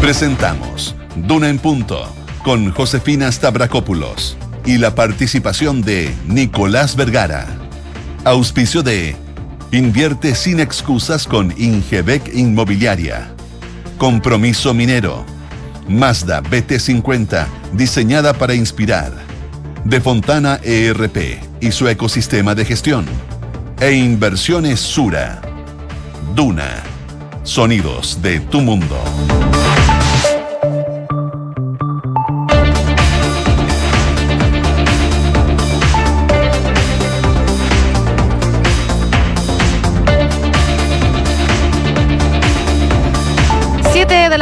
Presentamos Duna en Punto con Josefina Stavrakopoulos y la participación de Nicolás Vergara. Auspicio de Invierte sin excusas con Ingebec Inmobiliaria. Compromiso Minero. Mazda BT50, diseñada para inspirar. De Fontana ERP y su ecosistema de gestión. E Inversiones Sura. Duna. Sonidos de tu mundo.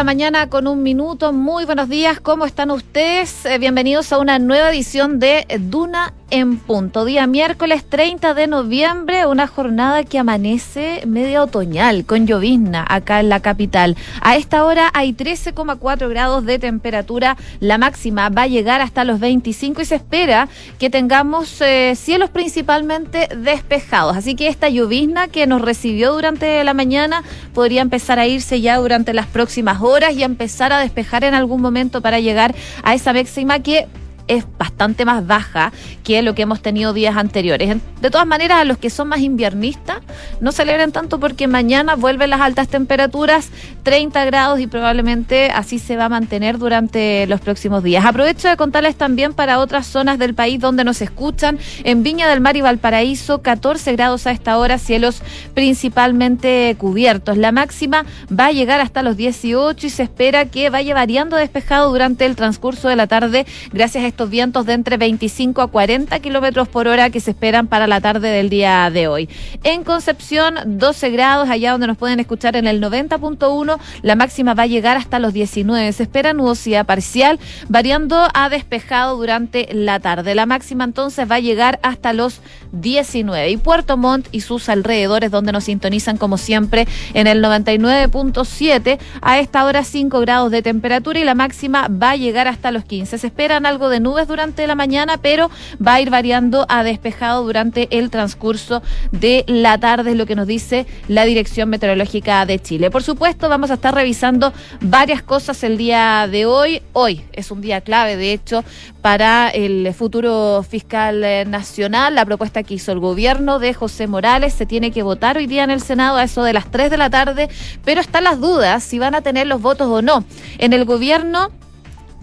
Mañana con un minuto. Muy buenos días, ¿cómo están ustedes? Eh, bienvenidos a una nueva edición de Duna en punto. Día miércoles 30 de noviembre, una jornada que amanece media otoñal, con llovizna acá en la capital. A esta hora hay 13,4 grados de temperatura, la máxima va a llegar hasta los 25 y se espera que tengamos eh, cielos principalmente despejados. Así que esta llovizna que nos recibió durante la mañana podría empezar a irse ya durante las próximas horas y empezar a despejar en algún momento para llegar a esa máxima que es bastante más baja que lo que hemos tenido días anteriores. De todas maneras, a los que son más inviernistas, no celebren tanto porque mañana vuelven las altas temperaturas, 30 grados y probablemente así se va a mantener durante los próximos días. Aprovecho de contarles también para otras zonas del país donde nos escuchan. En Viña del Mar y Valparaíso, 14 grados a esta hora, cielos principalmente cubiertos. La máxima va a llegar hasta los 18 y se espera que vaya variando despejado durante el transcurso de la tarde gracias a estos vientos de entre 25 a 40 kilómetros por hora que se esperan para la tarde del día de hoy. En Concepción, 12 grados, allá donde nos pueden escuchar en el 90.1, la máxima va a llegar hasta los 19. Se espera nubosidad parcial, variando a despejado durante la tarde. La máxima entonces va a llegar hasta los 19. Y Puerto Montt y sus alrededores, donde nos sintonizan como siempre en el 99.7, a esta hora 5 grados de temperatura y la máxima va a llegar hasta los 15. Se esperan algo de nubes durante la mañana, pero va a ir variando a despejado durante el transcurso de la tarde, es lo que nos dice la Dirección Meteorológica de Chile. Por supuesto, vamos a estar revisando varias cosas el día de hoy. Hoy es un día clave, de hecho, para el futuro fiscal nacional. La propuesta que hizo el gobierno de José Morales se tiene que votar hoy día en el Senado a eso de las 3 de la tarde, pero están las dudas si van a tener los votos o no. En el gobierno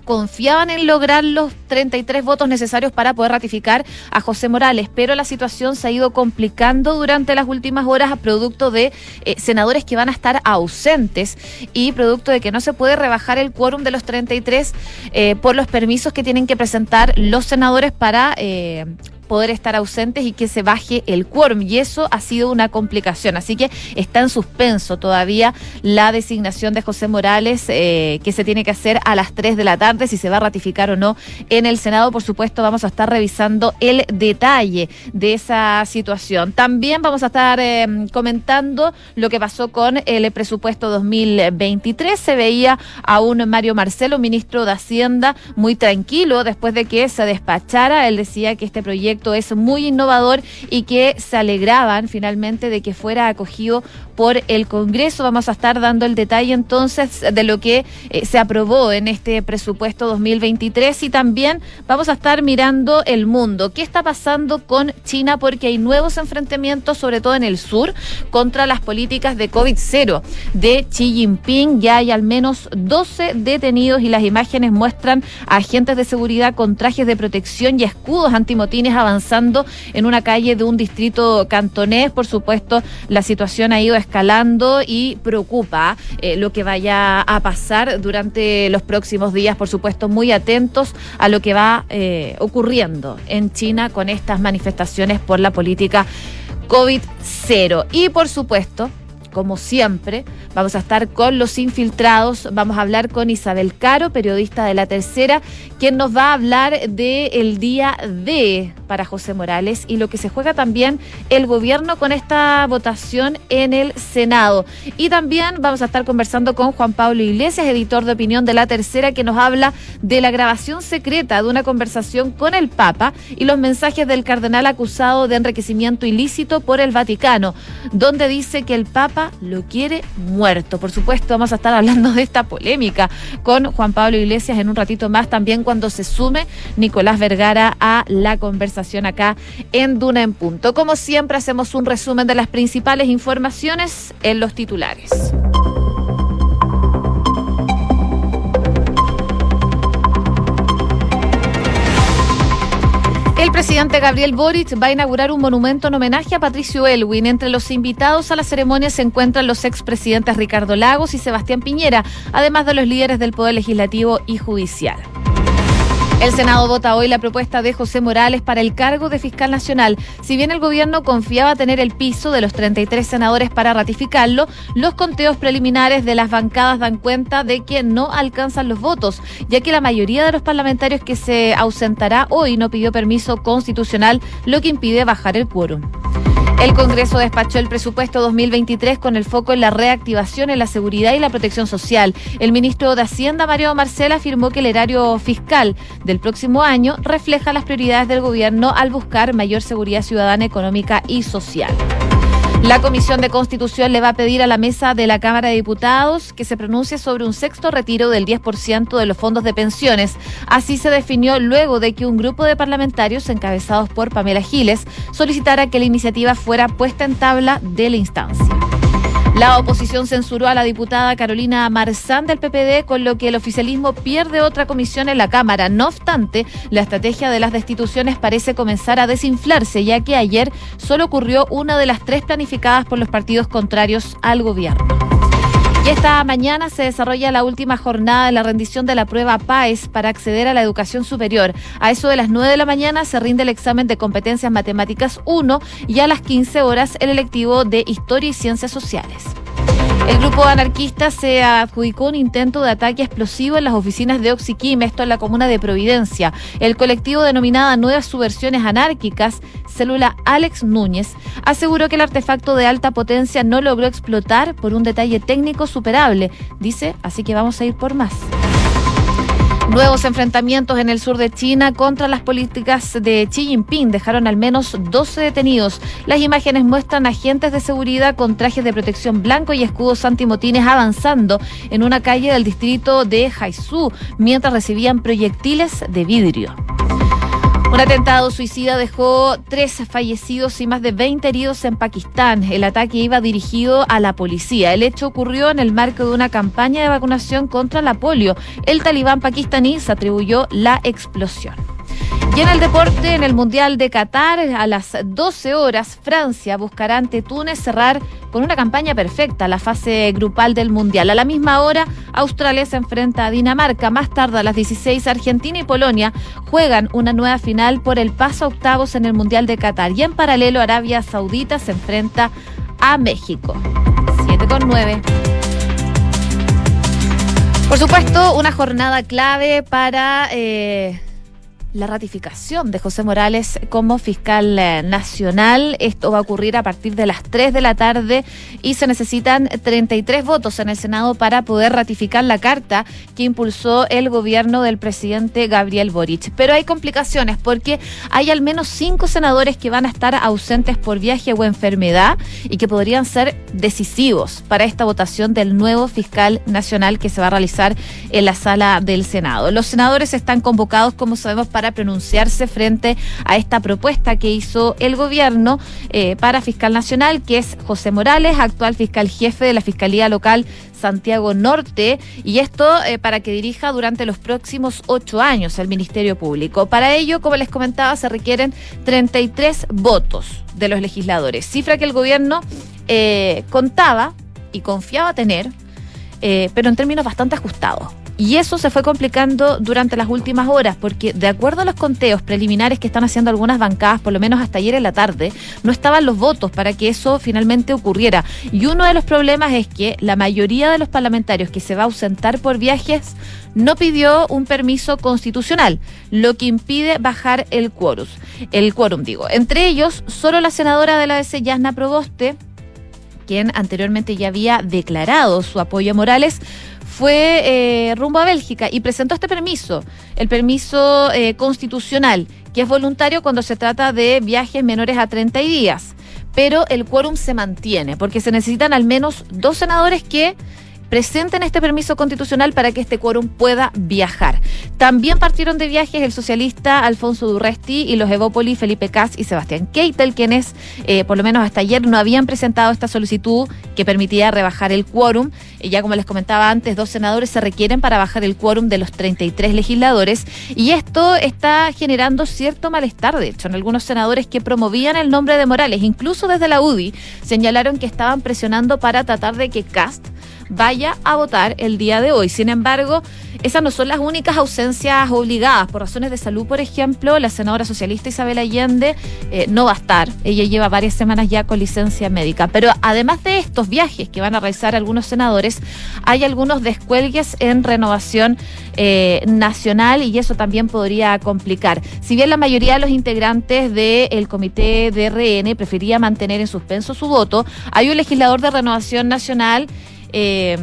confiaban en lograr los 33 votos necesarios para poder ratificar a José Morales, pero la situación se ha ido complicando durante las últimas horas a producto de eh, senadores que van a estar ausentes y producto de que no se puede rebajar el quórum de los 33 eh, por los permisos que tienen que presentar los senadores para eh, poder estar ausentes y que se baje el quórum. Y eso ha sido una complicación. Así que está en suspenso todavía la designación de José Morales, eh, que se tiene que hacer a las 3 de la tarde, si se va a ratificar o no en el Senado. Por supuesto, vamos a estar revisando el detalle de esa situación. También vamos a estar eh, comentando lo que pasó con el presupuesto 2023. Se veía a un Mario Marcelo, ministro de Hacienda, muy tranquilo después de que se despachara. Él decía que este proyecto es muy innovador y que se alegraban finalmente de que fuera acogido por el Congreso. Vamos a estar dando el detalle entonces de lo que eh, se aprobó en este presupuesto 2023 y también vamos a estar mirando el mundo. ¿Qué está pasando con China? Porque hay nuevos enfrentamientos, sobre todo en el sur, contra las políticas de COVID-0 de Xi Jinping. Ya hay al menos 12 detenidos y las imágenes muestran a agentes de seguridad con trajes de protección y escudos antimotines avanzando en una calle de un distrito cantonés. Por supuesto, la situación ha ido escalando y preocupa eh, lo que vaya a pasar durante los próximos días. Por supuesto, muy atentos a lo que va eh, ocurriendo en China con estas manifestaciones por la política COVID-0. Y por supuesto, como siempre, vamos a estar con los infiltrados. Vamos a hablar con Isabel Caro, periodista de La Tercera, quien nos va a hablar del día de para José Morales y lo que se juega también el gobierno con esta votación en el Senado. Y también vamos a estar conversando con Juan Pablo Iglesias, editor de opinión de La Tercera, que nos habla de la grabación secreta de una conversación con el Papa y los mensajes del cardenal acusado de enriquecimiento ilícito por el Vaticano, donde dice que el Papa lo quiere muerto. Por supuesto, vamos a estar hablando de esta polémica con Juan Pablo Iglesias en un ratito más, también cuando se sume Nicolás Vergara a la conversación acá en Duna en Punto. Como siempre, hacemos un resumen de las principales informaciones en los titulares. Presidente Gabriel Boric va a inaugurar un monumento en homenaje a Patricio Elwin. Entre los invitados a la ceremonia se encuentran los expresidentes Ricardo Lagos y Sebastián Piñera, además de los líderes del Poder Legislativo y Judicial. El Senado vota hoy la propuesta de José Morales para el cargo de fiscal nacional. Si bien el gobierno confiaba tener el piso de los 33 senadores para ratificarlo, los conteos preliminares de las bancadas dan cuenta de que no alcanzan los votos, ya que la mayoría de los parlamentarios que se ausentará hoy no pidió permiso constitucional, lo que impide bajar el quórum. El Congreso despachó el presupuesto 2023 con el foco en la reactivación en la seguridad y la protección social. El ministro de Hacienda, Mario Marcela, afirmó que el erario fiscal del próximo año refleja las prioridades del gobierno al buscar mayor seguridad ciudadana, económica y social. La Comisión de Constitución le va a pedir a la mesa de la Cámara de Diputados que se pronuncie sobre un sexto retiro del 10% de los fondos de pensiones. Así se definió luego de que un grupo de parlamentarios encabezados por Pamela Giles solicitara que la iniciativa fuera puesta en tabla de la instancia. La oposición censuró a la diputada Carolina Marzán del PPD, con lo que el oficialismo pierde otra comisión en la Cámara. No obstante, la estrategia de las destituciones parece comenzar a desinflarse, ya que ayer solo ocurrió una de las tres planificadas por los partidos contrarios al gobierno. Y esta mañana se desarrolla la última jornada de la rendición de la prueba PAES para acceder a la educación superior. A eso de las 9 de la mañana se rinde el examen de competencias matemáticas 1 y a las 15 horas el electivo de Historia y Ciencias Sociales. El grupo anarquista se adjudicó un intento de ataque explosivo en las oficinas de Oxiquim, esto en la comuna de Providencia. El colectivo denominada Nuevas Subversiones Anárquicas, célula Alex Núñez, aseguró que el artefacto de alta potencia no logró explotar por un detalle técnico superable. Dice, así que vamos a ir por más. Nuevos enfrentamientos en el sur de China contra las políticas de Xi Jinping dejaron al menos 12 detenidos. Las imágenes muestran agentes de seguridad con trajes de protección blanco y escudos antimotines avanzando en una calle del distrito de Haizu mientras recibían proyectiles de vidrio. Un atentado suicida dejó tres fallecidos y más de 20 heridos en Pakistán. El ataque iba dirigido a la policía. El hecho ocurrió en el marco de una campaña de vacunación contra la polio. El talibán pakistaní se atribuyó la explosión. Y en el deporte, en el Mundial de Qatar, a las 12 horas, Francia buscará ante Túnez cerrar con una campaña perfecta la fase grupal del Mundial. A la misma hora, Australia se enfrenta a Dinamarca. Más tarde, a las 16, Argentina y Polonia juegan una nueva final por el paso a octavos en el Mundial de Qatar. Y en paralelo, Arabia Saudita se enfrenta a México. 7 con 9. Por supuesto, una jornada clave para... Eh, la ratificación de José Morales como fiscal eh, nacional. Esto va a ocurrir a partir de las 3 de la tarde y se necesitan 33 votos en el Senado para poder ratificar la carta que impulsó el gobierno del presidente Gabriel Boric. Pero hay complicaciones porque hay al menos cinco senadores que van a estar ausentes por viaje o enfermedad y que podrían ser decisivos para esta votación del nuevo fiscal nacional que se va a realizar en la sala del Senado. Los senadores están convocados, como sabemos, para pronunciarse frente a esta propuesta que hizo el gobierno eh, para fiscal nacional, que es José Morales, actual fiscal jefe de la Fiscalía Local Santiago Norte, y esto eh, para que dirija durante los próximos ocho años el Ministerio Público. Para ello, como les comentaba, se requieren 33 votos de los legisladores, cifra que el gobierno eh, contaba y confiaba tener, pero en términos bastante ajustados Y eso se fue complicando durante las últimas horas, porque de acuerdo a los conteos preliminares que están haciendo algunas bancadas, por lo menos hasta ayer en la tarde, no estaban los votos para que eso finalmente ocurriera. Y uno de los problemas es que la mayoría de los parlamentarios que se va a ausentar por viajes no pidió un permiso constitucional, lo que impide bajar el quórum. El quórum, digo. Entre ellos, solo la senadora de la DC, Yasna Proboste, quien anteriormente ya había declarado su apoyo a Morales, fue eh, rumbo a Bélgica y presentó este permiso, el permiso eh, constitucional, que es voluntario cuando se trata de viajes menores a 30 días. Pero el quórum se mantiene, porque se necesitan al menos dos senadores que presenten este permiso constitucional para que este quórum pueda viajar. También partieron de viajes el socialista Alfonso Durresti y los Evópoli Felipe Cas y Sebastián Keitel, quienes eh, por lo menos hasta ayer no habían presentado esta solicitud que permitía rebajar el quórum. Y ya como les comentaba antes, dos senadores se requieren para bajar el quórum de los 33 legisladores y esto está generando cierto malestar, de hecho, en algunos senadores que promovían el nombre de Morales, incluso desde la UDI, señalaron que estaban presionando para tratar de que Cast vaya a votar el día de hoy. Sin embargo, esas no son las únicas ausencias obligadas. Por razones de salud, por ejemplo, la senadora socialista Isabel Allende eh, no va a estar. Ella lleva varias semanas ya con licencia médica. Pero además de estos viajes que van a realizar algunos senadores, hay algunos descuelgues en renovación eh, nacional y eso también podría complicar. Si bien la mayoría de los integrantes del comité de RN prefería mantener en suspenso su voto, hay un legislador de renovación nacional eh,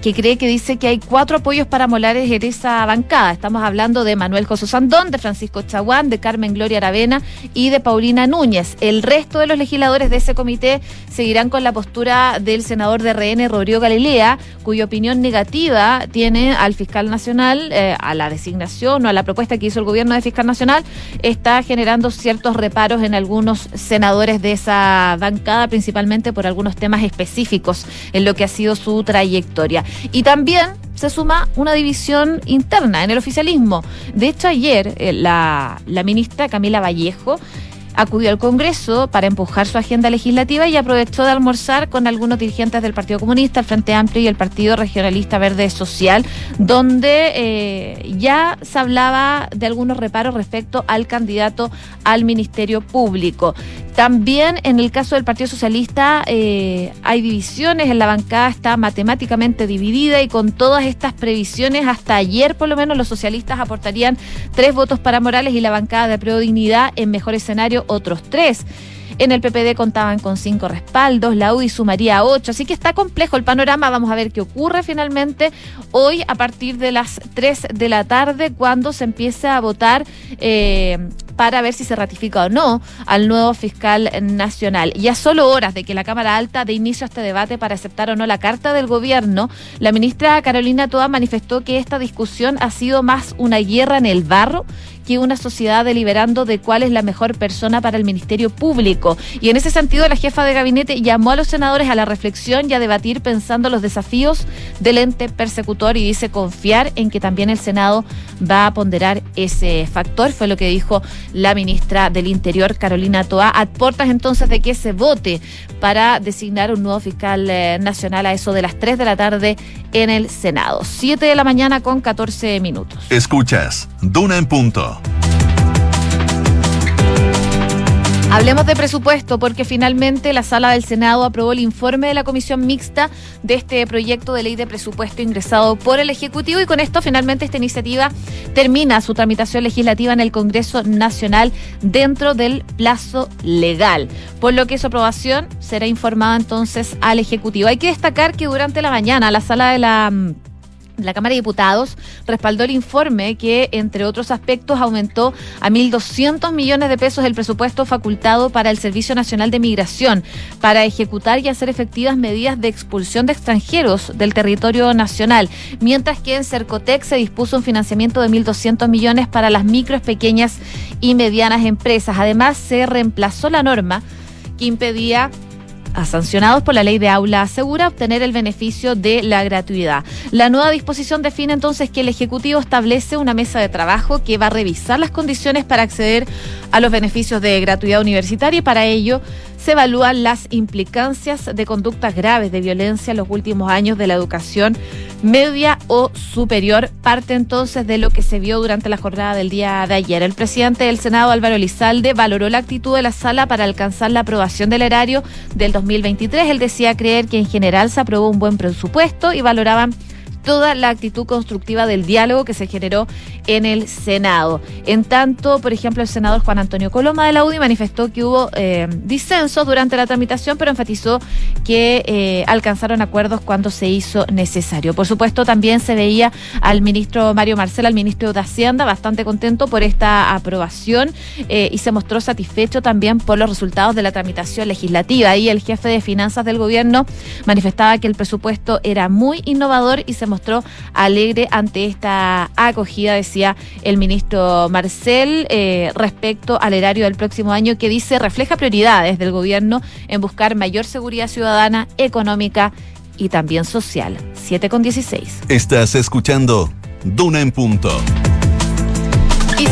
que cree que dice que hay cuatro apoyos para Molares en esa bancada. Estamos hablando de Manuel José Sandón, de Francisco Chaguán, de Carmen Gloria Aravena y de Paulina Núñez. El resto de los legisladores de ese comité seguirán con la postura del senador de RN, Rodrigo Galilea, cuya opinión negativa tiene al fiscal nacional, eh, a la designación o a la propuesta que hizo el gobierno de fiscal nacional, está generando ciertos reparos en algunos senadores de esa bancada, principalmente por algunos temas específicos en lo que ha sido su trayectoria. Y también se suma una división interna en el oficialismo. De hecho, ayer eh, la, ministra Camila Vallejo acudió al Congreso para empujar su agenda legislativa y aprovechó de almorzar con algunos dirigentes del Partido Comunista, el Frente Amplio y el Partido Regionalista Verde Social, donde eh, ya se hablaba de algunos reparos respecto al candidato al Ministerio Público. También en el caso del Partido Socialista eh, hay divisiones, en la bancada está matemáticamente dividida y con todas estas previsiones, hasta ayer por lo menos los socialistas aportarían tres votos para Morales y la bancada de Pro Dignidad en mejor escenario otros tres. En el PPD contaban con cinco respaldos, la UDI sumaría ocho, así que está complejo el panorama. Vamos a ver qué ocurre finalmente hoy a partir de las tres de la tarde, cuando se empieza a votar. Eh, para ver si se ratifica o no al nuevo fiscal nacional. Ya solo horas de que la Cámara Alta dé inicio a este debate para aceptar o no la carta del gobierno, la ministra Carolina Toa manifestó que esta discusión ha sido más una guerra en el barro que una sociedad deliberando de cuál es la mejor persona para el Ministerio Público. Y en ese sentido, la jefa de gabinete llamó a los senadores a la reflexión y a debatir pensando los desafíos del ente persecutor y dice confiar en que también el Senado va a ponderar ese factor. Fue lo que dijo la ministra del Interior, Carolina Toa, a puertas entonces de que se vote para designar un nuevo fiscal eh, nacional a eso de las 3 de la tarde en el Senado. 7 de la mañana con 14 minutos. Escuchas, Duna en punto. Hablemos de presupuesto porque finalmente la sala del Senado aprobó el informe de la comisión mixta de este proyecto de ley de presupuesto ingresado por el Ejecutivo y con esto finalmente esta iniciativa termina su tramitación legislativa en el Congreso Nacional dentro del plazo legal, por lo que su aprobación será informada entonces al Ejecutivo. Hay que destacar que durante la mañana la sala de la mm, la Cámara de Diputados respaldó el informe que, entre otros aspectos, aumentó a 1.200 millones de pesos el presupuesto facultado para el Servicio Nacional de Migración para ejecutar y hacer efectivas medidas de expulsión de extranjeros del territorio nacional, mientras que en Cercotec se dispuso un financiamiento de 1.200 millones para las micros, pequeñas y medianas empresas. Además, se reemplazó la norma que impedía a sancionados por la ley de aula segura obtener el beneficio de la gratuidad. La nueva disposición define entonces que el Ejecutivo establece una mesa de trabajo que va a revisar las condiciones para acceder a los beneficios de gratuidad universitaria y para ello se evalúan las implicancias de conductas graves de violencia en los últimos años de la educación media o superior, parte entonces de lo que se vio durante la jornada del día de ayer. El presidente del Senado, Álvaro Elizalde, valoró la actitud de la sala para alcanzar la aprobación del erario del 2023. Él decía creer que en general se aprobó un buen presupuesto y valoraban toda la actitud constructiva del diálogo que se generó en el Senado. En tanto, por ejemplo, el senador Juan Antonio Coloma de la UDI manifestó que hubo eh, disensos durante la tramitación, pero enfatizó que eh, alcanzaron acuerdos cuando se hizo necesario. Por supuesto, también se veía al ministro Mario Marcel, al ministro de Hacienda, bastante contento por esta aprobación eh, y se mostró satisfecho también por los resultados de la tramitación legislativa. Y el jefe de finanzas del gobierno manifestaba que el presupuesto era muy innovador y se mostró alegre ante esta acogida, decía el ministro Marcel, eh, respecto al erario del próximo año que dice refleja prioridades del gobierno en buscar mayor seguridad ciudadana, económica y también social. 7 con 16. Estás escuchando Duna en Punto.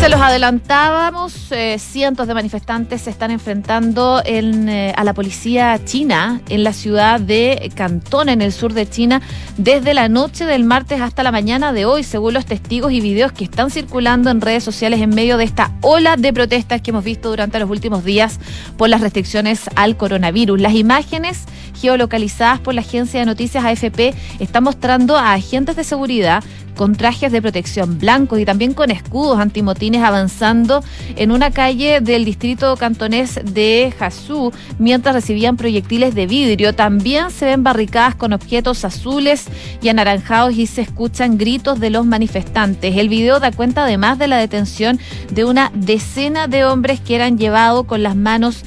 Se los adelantábamos, eh, cientos de manifestantes se están enfrentando en, eh, a la policía china en la ciudad de Cantón, en el sur de China, desde la noche del martes hasta la mañana de hoy, según los testigos y videos que están circulando en redes sociales en medio de esta ola de protestas que hemos visto durante los últimos días por las restricciones al coronavirus. Las imágenes geolocalizadas por la agencia de noticias AFP están mostrando a agentes de seguridad con trajes de protección blancos y también con escudos antimotines avanzando en una calle del distrito cantonés de Jasú mientras recibían proyectiles de vidrio. También se ven barricadas con objetos azules y anaranjados y se escuchan gritos de los manifestantes. El video da cuenta además de la detención de una decena de hombres que eran llevados con las manos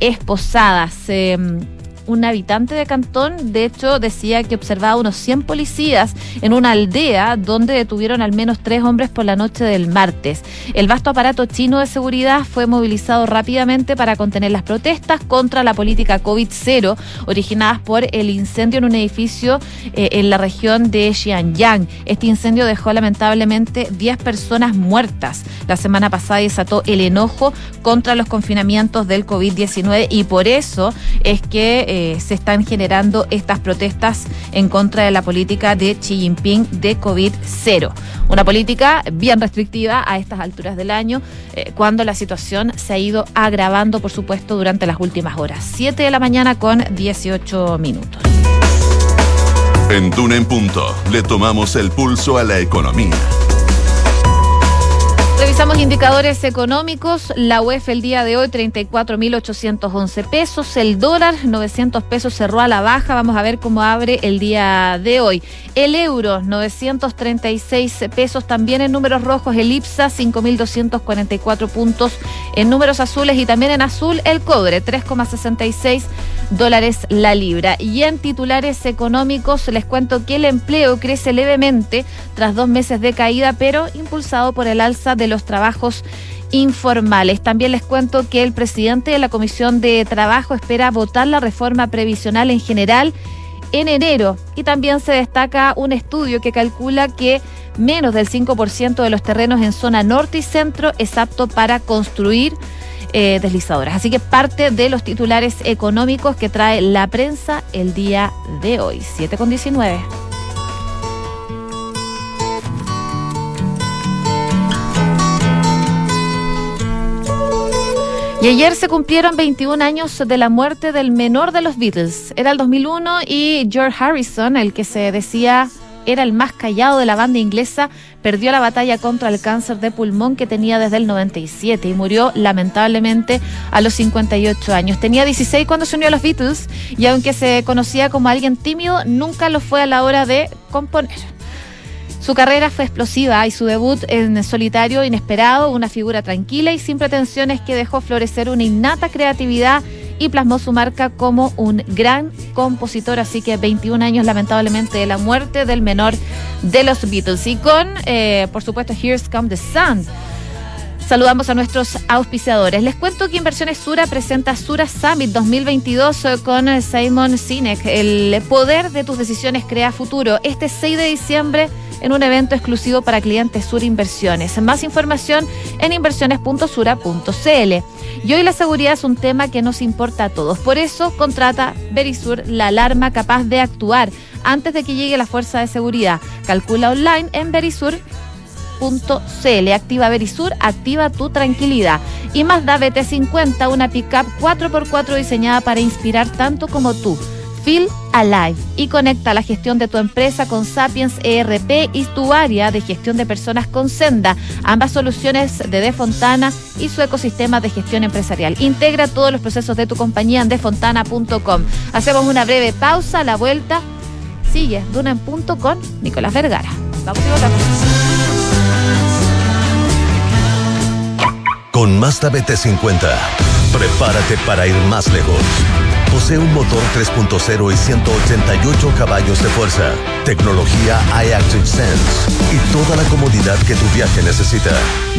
esposadas. Em, un habitante de Cantón, de hecho, decía que observaba unos 100 policías en una aldea donde detuvieron al menos tres hombres por la noche del martes. El vasto aparato chino de seguridad fue movilizado rápidamente para contener las protestas contra la política COVID-0 originadas por el incendio en un edificio eh, en la región de Xianyang. Este incendio dejó lamentablemente 10 personas muertas. La semana pasada desató el enojo contra los confinamientos del COVID-19 y por eso es que eh, se están generando estas protestas en contra de la política de Xi Jinping de COVID-0. Una política bien restrictiva a estas alturas del año, eh, cuando la situación se ha ido agravando, por supuesto, durante las últimas horas. 7 de la mañana con 18 minutos. En Duna en Punto le tomamos el pulso a la economía. Revisamos indicadores económicos. La UEF el día de hoy 34.811 pesos. El dólar 900 pesos cerró a la baja. Vamos a ver cómo abre el día de hoy. El euro 936 pesos también en números rojos. El IPSA 5.244 puntos en números azules y también en azul el cobre 3,66 dólares la libra. Y en titulares económicos les cuento que el empleo crece levemente tras dos meses de caída, pero impulsado por el alza de los trabajos informales. También les cuento que el presidente de la Comisión de Trabajo espera votar la reforma previsional en general en enero. Y también se destaca un estudio que calcula que menos del 5% de los terrenos en zona norte y centro es apto para construir eh, deslizadoras. Así que parte de los titulares económicos que trae la prensa el día de hoy, 7 con 19. Y ayer se cumplieron 21 años de la muerte del menor de los Beatles. Era el 2001 y George Harrison, el que se decía era el más callado de la banda inglesa, perdió la batalla contra el cáncer de pulmón que tenía desde el 97 y murió lamentablemente a los 58 años. Tenía 16 cuando se unió a los Beatles y aunque se conocía como alguien tímido, nunca lo fue a la hora de componer. Su carrera fue explosiva y su debut en solitario inesperado, una figura tranquila y sin pretensiones que dejó florecer una innata creatividad y plasmó su marca como un gran compositor. Así que 21 años lamentablemente de la muerte del menor de los Beatles. Y con, eh, por supuesto, Here's Come the Sun. Saludamos a nuestros auspiciadores. Les cuento que Inversiones Sura presenta Sura Summit 2022 eh, con Simon Sinek. El poder de tus decisiones crea futuro. Este 6 de diciembre en un evento exclusivo para clientes Sur Inversiones. Más información en inversiones.sura.cl. Y hoy la seguridad es un tema que nos importa a todos. Por eso contrata Verisur la alarma capaz de actuar antes de que llegue la fuerza de seguridad. Calcula online en Verisur CL. Activa Verisur, activa tu tranquilidad. Y más da BT50, una pickup 4x4 diseñada para inspirar tanto como tú. Feel Alive y conecta la gestión de tu empresa con Sapiens ERP y tu área de gestión de personas con Senda, ambas soluciones de Defontana y su ecosistema de gestión empresarial. Integra todos los procesos de tu compañía en defontana.com. Hacemos una breve pausa, la vuelta sigue Duna en punto con Nicolás Vergara. Vamos y votamos. Con Mazda BT50, prepárate para ir más lejos. Posee un motor 3.0 y 188 caballos de fuerza, tecnología iActive Sense y toda la comodidad que tu viaje necesita.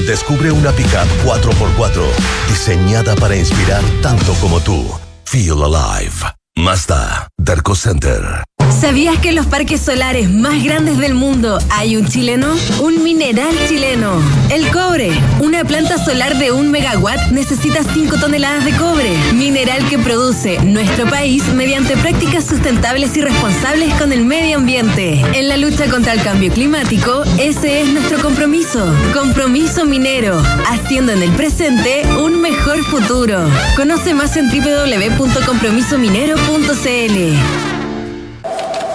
Descubre una pickup 4x4 diseñada para inspirar tanto como tú. Feel alive. Mazda, Darko Center. ¿Sabías que en los parques solares más grandes del mundo hay un chileno? Un mineral chileno. El cobre. Una planta solar de un megawatt necesita 5 toneladas de cobre. Mineral que produce nuestro país mediante prácticas sustentables y responsables con el medio ambiente. En la lucha contra el cambio climático, ese es nuestro compromiso. Compromiso minero. Haciendo en el presente un mejor futuro. Conoce más en www.compromisominero.cl.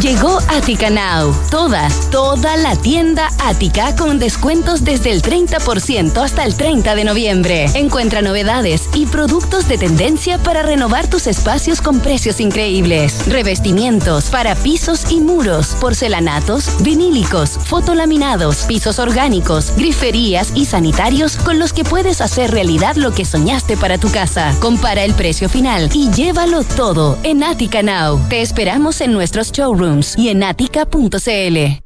Llegó Attica Now. Toda, toda la tienda Ática con descuentos desde el 30% hasta el 30 de noviembre. Encuentra novedades y productos de tendencia para renovar tus espacios con precios increíbles. Revestimientos para pisos y muros, porcelanatos, vinílicos, fotolaminados, pisos orgánicos, griferías y sanitarios con los que puedes hacer realidad lo que soñaste para tu casa. Compara el precio final y llévalo todo en Attica Now. Te esperamos en nuestros showrooms y en atica.cl.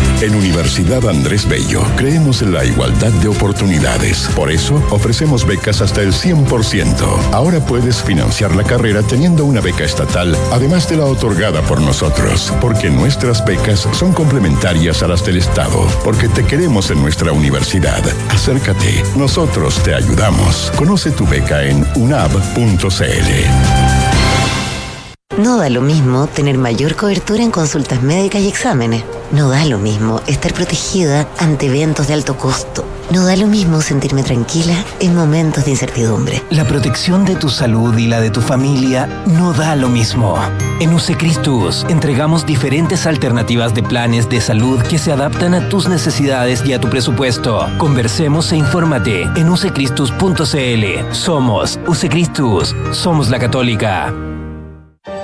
En Universidad Andrés Bello creemos en la igualdad de oportunidades. Por eso ofrecemos becas hasta el 100%. Ahora puedes financiar la carrera teniendo una beca estatal, además de la otorgada por nosotros, porque nuestras becas son complementarias a las del Estado, porque te queremos en nuestra universidad. Acércate, nosotros te ayudamos. Conoce tu beca en unab.cl. No da lo mismo tener mayor cobertura en consultas médicas y exámenes. No da lo mismo estar protegida ante eventos de alto costo. No da lo mismo sentirme tranquila en momentos de incertidumbre. La protección de tu salud y la de tu familia no da lo mismo. En Usecristus entregamos diferentes alternativas de planes de salud que se adaptan a tus necesidades y a tu presupuesto. Conversemos e infórmate en usecristus.cl. Somos Usecristus. Somos la Católica.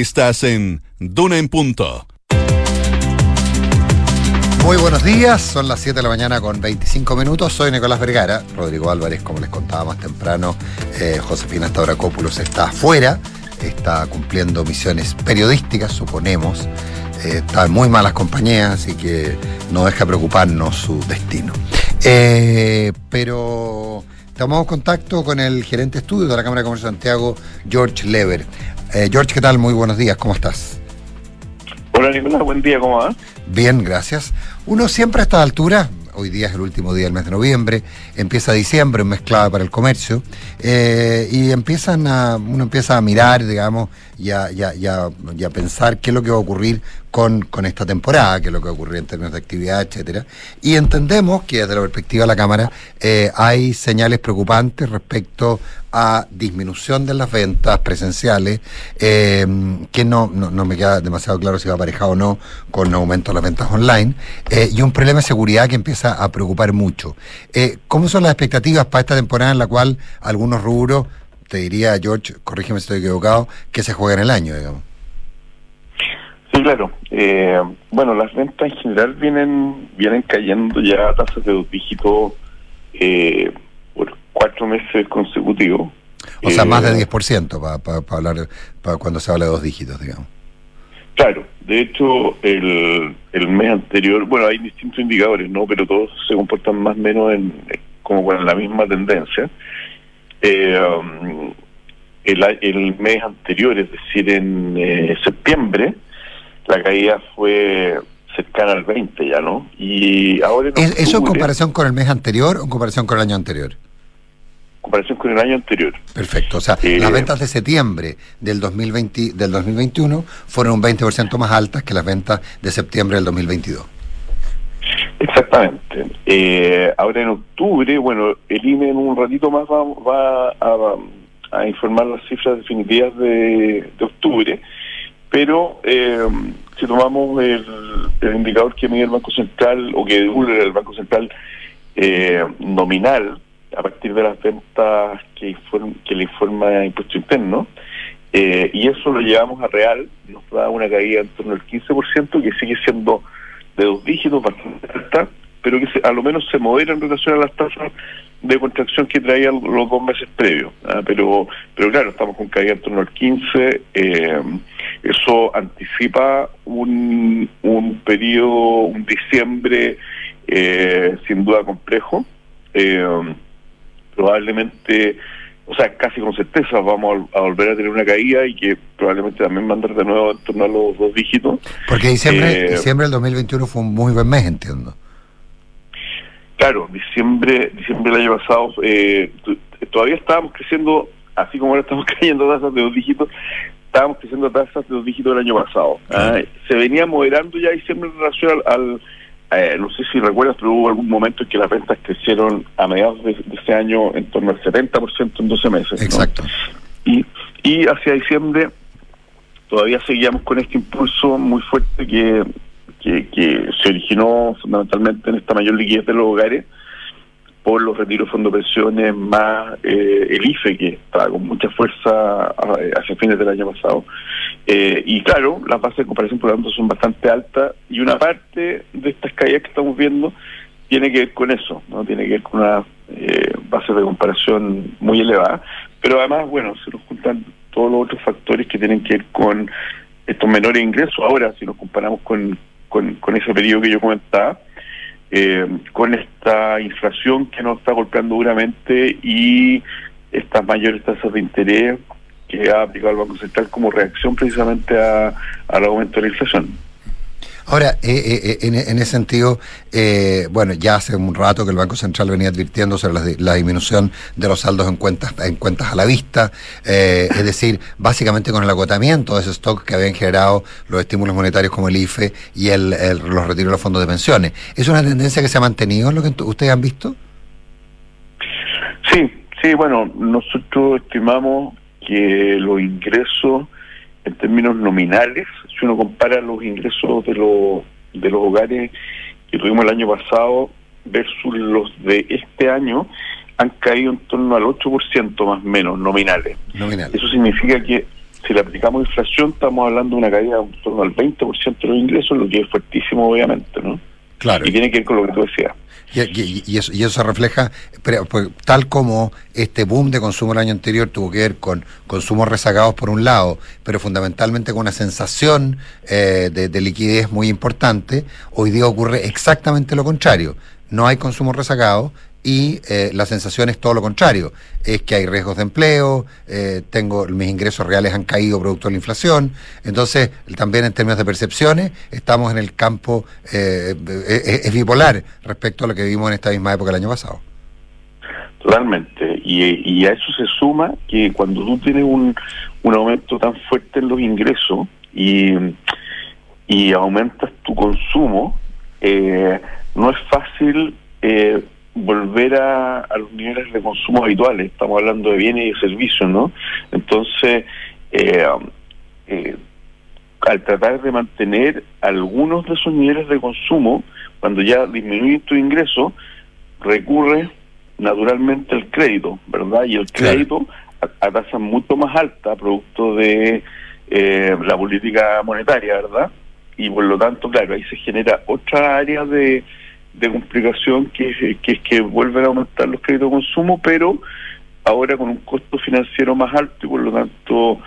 Estás en Duna en Punto. Muy buenos días, son las 7 de la mañana con 25 minutos. Soy Nicolás Vergara, Rodrigo Álvarez, como les contaba más temprano, eh, Josefina Stavracopoulos está afuera, está cumpliendo misiones periodísticas, suponemos. Eh, está en muy malas compañías, así que no deja preocuparnos su destino. Eh, pero en contacto con el gerente estudio de la Cámara de Comercio de Santiago, George Lever. Eh, George, ¿qué tal? Muy buenos días, ¿cómo estás? Hola Nicolás, buen día, ¿cómo va? Bien, gracias. Uno siempre a esta altura, hoy día es el último día del mes de noviembre, empieza diciembre, un mes clave para el comercio, eh, y empiezan a, uno empieza a mirar, digamos, y a, y, a, y, a, y a, pensar qué es lo que va a ocurrir con, con esta temporada, qué es lo que ocurrir en términos de actividad, etcétera. Y entendemos que desde la perspectiva de la Cámara eh, hay señales preocupantes respecto a disminución de las ventas presenciales, eh, que no, no, no, me queda demasiado claro si va aparejado o no con aumento de las ventas online, eh, y un problema de seguridad que empieza a preocupar mucho. Eh, ¿Cómo son las expectativas para esta temporada en la cual algunos rubros, te diría George, corrígeme si estoy equivocado, que se juegan el año, digamos? Sí, claro. Eh, bueno, las ventas en general vienen vienen cayendo ya a tasas de dos dígitos eh, por cuatro meses consecutivos. O sea, más de 10% para pa, pa hablar para cuando se habla de dos dígitos, digamos. Claro, de hecho, el, el mes anterior, bueno, hay distintos indicadores, ¿no? Pero todos se comportan más o menos en, como con la misma tendencia. Eh, um, el, el mes anterior, es decir, en eh, septiembre, la caída fue cercana al 20 ya, ¿no? Y ahora en octubre, ¿Eso en comparación con el mes anterior o en comparación con el año anterior? comparación con el año anterior. Perfecto, o sea, eh, las ventas de septiembre del 2020 del 2021 fueron un 20% más altas que las ventas de septiembre del 2022. Exactamente. Eh, ahora en octubre, bueno, el INE en un ratito más va, va a, a, informar las cifras definitivas de, de octubre, pero eh, si tomamos el, el, indicador que mide el Banco Central o que divulga el Banco Central eh, nominal a partir de las ventas que, informa, que le informa Impuesto Interno, eh, y eso lo llevamos a real, nos da una caída en torno al 15%, que sigue siendo de dos dígitos, bastante alta, pero que se, a lo menos se modera en relación a las tasas de contracción que traían los dos meses previos. ¿ah? Pero, pero claro, estamos con caída en torno al 15%, eh, eso anticipa un, un periodo, un diciembre eh, sin duda complejo. Eh, probablemente, o sea, casi con certeza vamos a, volver a tener una caída y que probablemente también va a andar de nuevo en torno a los dos dígitos. Porque diciembre, eh, diciembre del 2021 fue un muy buen mes, entiendo. Claro, diciembre, diciembre del año pasado, eh, todavía estábamos creciendo, así como ahora estamos cayendo tasas de dos dígitos, estábamos creciendo tasas de dos dígitos el año pasado. ¿ah? Se venía moderando ya diciembre en relación al, al eh, no sé si recuerdas, pero hubo algún momento en que las ventas crecieron a mediados de, de ese año en torno al 70% en 12 meses. Exacto. ¿no? Y, y hacia diciembre todavía seguíamos con este impulso muy fuerte que, que, que se originó fundamentalmente en esta mayor liquidez de los hogares por los retiros de pensiones más eh, el IFE que estaba con mucha fuerza hacia fines del año pasado. Eh, y claro, las bases de comparación por lo tanto son bastante altas y una parte de estas caídas que estamos viendo tiene que ver con eso, no tiene que ver con una eh, base de comparación muy elevada, pero además, bueno, se nos juntan todos los otros factores que tienen que ver con estos menores ingresos. Ahora, si nos comparamos con, con, con ese periodo que yo comentaba, eh, con esta inflación que nos está golpeando duramente y estas mayores tasas de interés que ha aplicado el Banco Central como reacción precisamente a, al aumento de la inflación. Ahora, eh, eh, eh, en, ese sentido, eh, bueno, ya hace un rato que el Banco Central venía advirtiendo sobre la, di- la disminución de los saldos en cuentas, en cuentas a la vista, eh, es decir, básicamente con el agotamiento de ese stock que habían generado los estímulos monetarios como el IFE y el, el- los retiros de los fondos de pensiones. ¿Es una tendencia que se ha mantenido en lo que ustedes han visto? Sí, sí, bueno, nosotros estimamos que los ingresos en términos nominales, si uno compara los ingresos de los de los hogares que tuvimos el año pasado versus los de este año, han caído en torno al 8% más o menos nominales. Nominal. Eso significa que si le aplicamos inflación, estamos hablando de una caída en torno al 20% de los ingresos, lo que es fuertísimo, obviamente, ¿no? Claro. Y tiene que ver con lo que tú decías. Y, eso, y eso se refleja, pues, tal como este boom de consumo el año anterior tuvo que ver con consumos rezagados por un lado, pero fundamentalmente con una sensación eh, de, de liquidez muy importante, hoy día ocurre exactamente lo contrario. No hay consumo rezagado y eh, la sensación es todo lo contrario. Es que hay riesgos de empleo, eh, tengo mis ingresos reales han caído producto de la inflación. Entonces, también en términos de percepciones, estamos en el campo, eh, eh, es bipolar respecto a lo que vimos en esta misma época el año pasado. Totalmente. Y, y a eso se suma que cuando tú tienes un, un aumento tan fuerte en los ingresos y, y aumentas tu consumo, eh, no es fácil eh, volver a, a los niveles de consumo habituales. Estamos hablando de bienes y servicios, ¿no? Entonces, eh, eh, al tratar de mantener algunos de esos niveles de consumo, cuando ya disminuye tu ingreso, recurre naturalmente al crédito, ¿verdad? Y el crédito a, a tasas mucho más altas, producto de eh, la política monetaria, ¿verdad? Y por lo tanto, claro, ahí se genera otra área de, de complicación que, es- que es que vuelven a aumentar los créditos de consumo, pero ahora con un costo financiero más alto y por lo tanto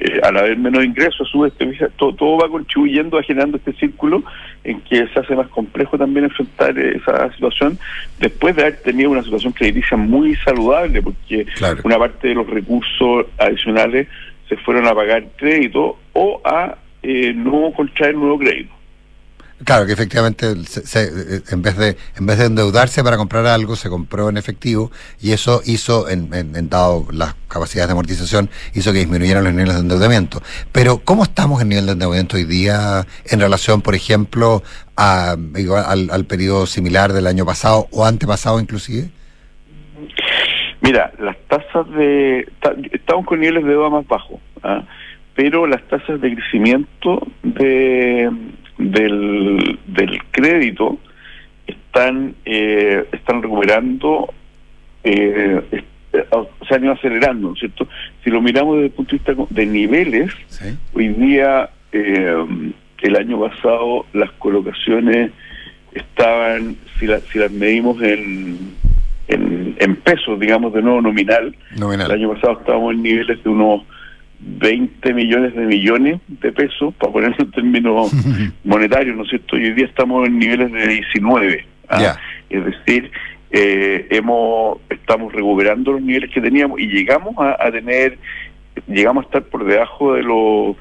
eh, al haber menos ingresos, a su vez, todo, todo va contribuyendo a generando este círculo en que se hace más complejo también enfrentar esa situación después de haber tenido una situación crediticia muy saludable, porque una parte de los recursos adicionales se fueron a pagar crédito o a eh, no contraer nuevo crédito. Claro, que efectivamente se- se- eh, en vez de en vez de endeudarse para comprar algo, se compró en efectivo y eso hizo, en, dado las capacidades de amortización, hizo que disminuyeran los niveles de endeudamiento. Pero, ¿cómo estamos en nivel de endeudamiento hoy día en relación, por ejemplo, a, al, al periodo similar del año pasado o antepasado inclusive? Mira, las tasas de... ta- Estamos con niveles de deuda más bajos, ¿ah? pero las tasas de crecimiento de, del, del crédito están eh, están recuperando, eh, eh, se han ido acelerando, ¿no es cierto? Si lo miramos desde el punto de vista de niveles, hoy día, eh, el año pasado, las colocaciones estaban, si, la- si las medimos en, en, en pesos, digamos, de nuevo nominal, Nominal. el año pasado estábamos en niveles de unos 20 millones de millones de pesos, para ponerlo en términos monetarios, ¿no es cierto? Y hoy día estamos en niveles de 19. ¿ah? Es decir, eh, hemos estamos recuperando los niveles que teníamos y llegamos a, a tener, llegamos a estar por debajo de los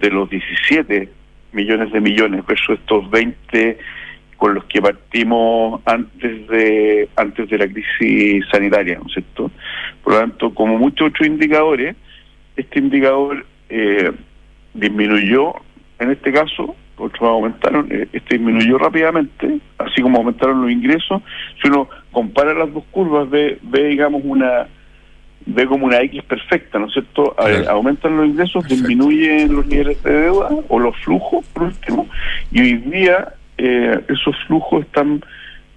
de los 17 millones de millones versus estos 20 con los que partimos antes de antes de la crisis sanitaria, ¿no es cierto? Por lo tanto, como muchos otros indicadores, este indicador eh, disminuyó en este caso, otros aumentaron, eh, este disminuyó rápidamente, así como aumentaron los ingresos. Si uno compara las dos curvas, ve, ve digamos, una ve como una X perfecta, ¿no es cierto? Aumentan los ingresos, disminuyen los niveles de deuda o los flujos, por último, y hoy día eh, esos flujos están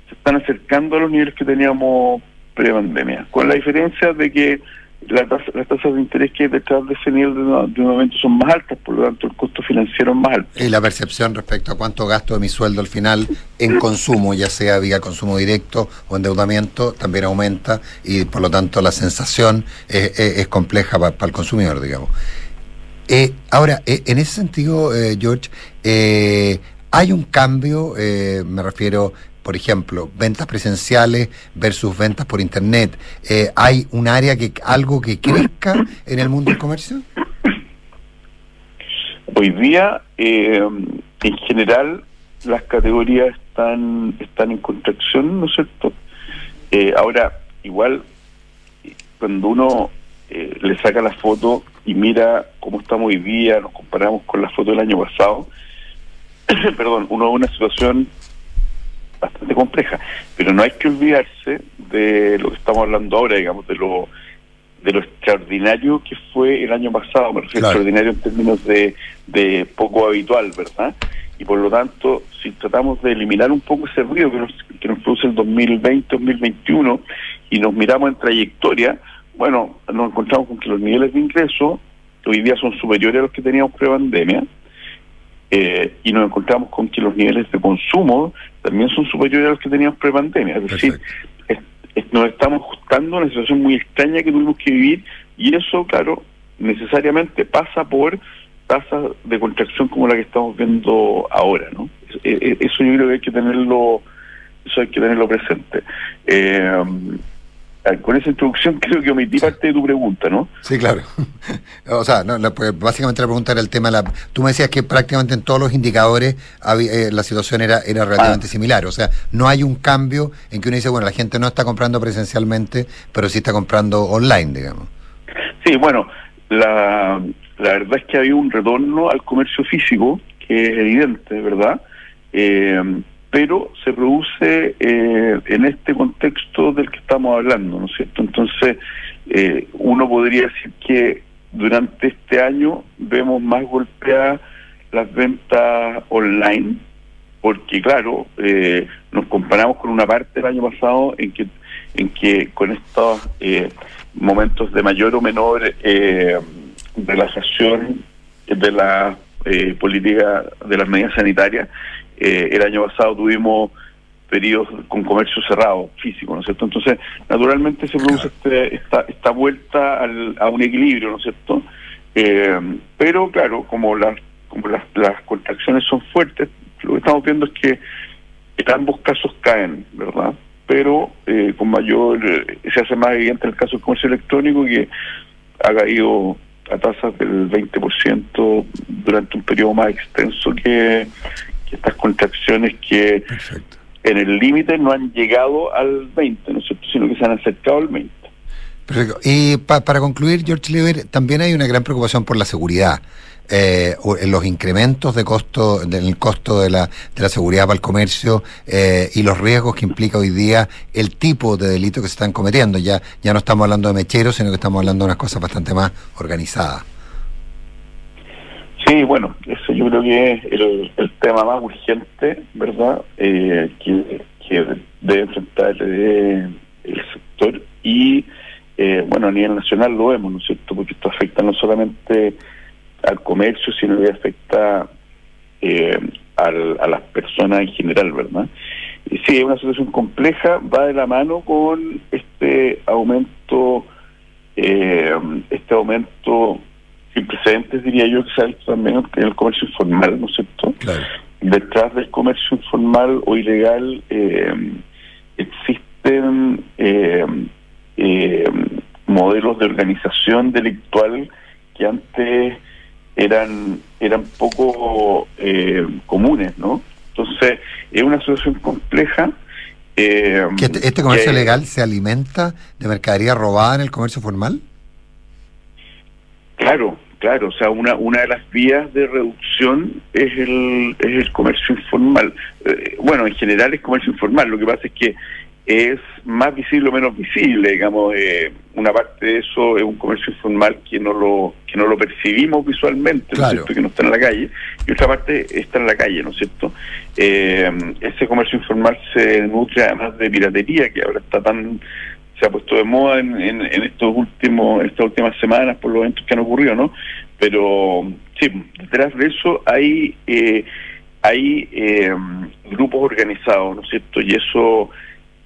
se están acercando a los niveles que teníamos pre-pandemia, con la diferencia de que la tasa- las tasas de interés que hay detrás de ese de, de momento son más altas, por lo tanto el costo financiero es más alto. Y la percepción respecto a cuánto gasto de mi sueldo al final en consumo, ya sea vía consumo directo o endeudamiento, también aumenta y por lo tanto la sensación es, es- es compleja para el consumidor, digamos. Eh, ahora, eh, en ese sentido, eh, George, eh, hay un cambio, eh, me refiero, por ejemplo, ventas presenciales versus ventas por Internet. Eh, ¿Hay un área que, algo que crezca en el mundo del comercio? Hoy día, eh, en general las categorías están, están en contracción, ¿no es cierto? Eh, ahora, igual, cuando uno eh, le saca la foto y mira cómo estamos hoy día, nos comparamos con la foto del año pasado, perdón, uno ve una situación bastante compleja, pero no hay que olvidarse de lo que estamos hablando ahora, digamos, de lo de lo extraordinario que fue el año pasado, me refiero extraordinario en términos de, de poco habitual, ¿verdad? Y por lo tanto, si tratamos de eliminar un poco ese ruido que nos, que nos produce el 2020-2021 y nos miramos en trayectoria, bueno, nos encontramos con que los niveles de ingreso hoy día son superiores a los que teníamos pre-pandemia, eh, y nos encontramos con que los niveles de consumo también son superiores a los que teníamos pre-pandemia. Es decir, nos estamos ajustando a una situación muy extraña que tuvimos que vivir y eso, claro, necesariamente pasa por tasas de contracción como la que estamos viendo ahora, ¿no? Eso yo creo que hay que tenerlo, eso hay que tenerlo presente. Eh, con esa introducción creo que omití parte de tu pregunta, ¿no? Sí, claro. o sea, no, pues, básicamente la pregunta era el tema, la, tú me decías que prácticamente en todos los indicadores eh, la situación era, era relativamente ah. similar, o sea, no hay un cambio en que uno dice, bueno, la gente no está comprando presencialmente, pero sí está comprando online, digamos. Sí, bueno, la, la verdad es que hay un retorno al comercio físico, que es evidente, ¿verdad? Eh, pero se produce eh, en este contexto del que estamos hablando, ¿no es cierto? Entonces, eh, uno podría decir que durante este año vemos más golpeadas las ventas online, porque claro, eh, nos comparamos con una parte del año pasado en que en que con estos momentos de mayor o menor relajación de la política de las medidas sanitarias, eh, el año pasado tuvimos periodos con comercio cerrado, físico, ¿no es cierto? Entonces, naturalmente se produce este, esta, esta vuelta al, a un equilibrio, ¿no es cierto? Eh, pero, claro, como, las, como las, las contracciones son fuertes, lo que estamos viendo es que en ambos casos caen, ¿verdad? Pero eh, con mayor, se hace más evidente el caso del comercio electrónico que ha caído a tasas del 20% durante un periodo más extenso que, estas contracciones que en el límite no han llegado al 20, ¿no es cierto? sino que se han acercado al 20. Perfecto. Y para concluir, George Lever, también hay una gran preocupación por la seguridad. Eh, los incrementos de costo del costo de la, de la seguridad para el comercio eh, y los riesgos que implica hoy día el tipo de delito que se están cometiendo. Ya, ya no estamos hablando de mecheros, sino que estamos hablando de unas cosas bastante más organizadas. Sí, bueno, eso yo creo que es el, tema más urgente, ¿verdad? Eh, que, debe enfrentar eh, el sector y, eh, bueno, a nivel nacional lo vemos, ¿no es cierto? Porque esto afecta no solamente al comercio, sino que afecta a las personas en general, ¿verdad? Y sí, es una situación compleja, va de la mano con este aumento, este aumento diría yo, que visto también en el comercio informal, ¿no es cierto? Detrás del comercio informal o ilegal eh, existen eh, eh, modelos de organización delictual que antes eran eran poco comunes, ¿no? Entonces, es una situación compleja. ¿Que este, este comercio legal se alimenta de mercadería robada en el comercio formal? Claro, Claro, o sea, una, una de las vías de reducción es el, es el comercio informal. Eh, bueno, en general es comercio informal, lo que pasa es que es más visible o menos visible, digamos, eh, una parte de eso es un comercio informal que no lo que no lo percibimos visualmente, ¿no es cierto?, que no está en la calle, y otra parte está en la calle, ¿no es cierto? Eh, ese comercio informal se nutre además de piratería, que ahora está tan se ha puesto de moda en, en, estos últimos estas últimas semanas por los eventos que han ocurrido, ¿no? Pero sí, detrás de eso hay eh, hay eh, grupos organizados, ¿no es cierto? Y eso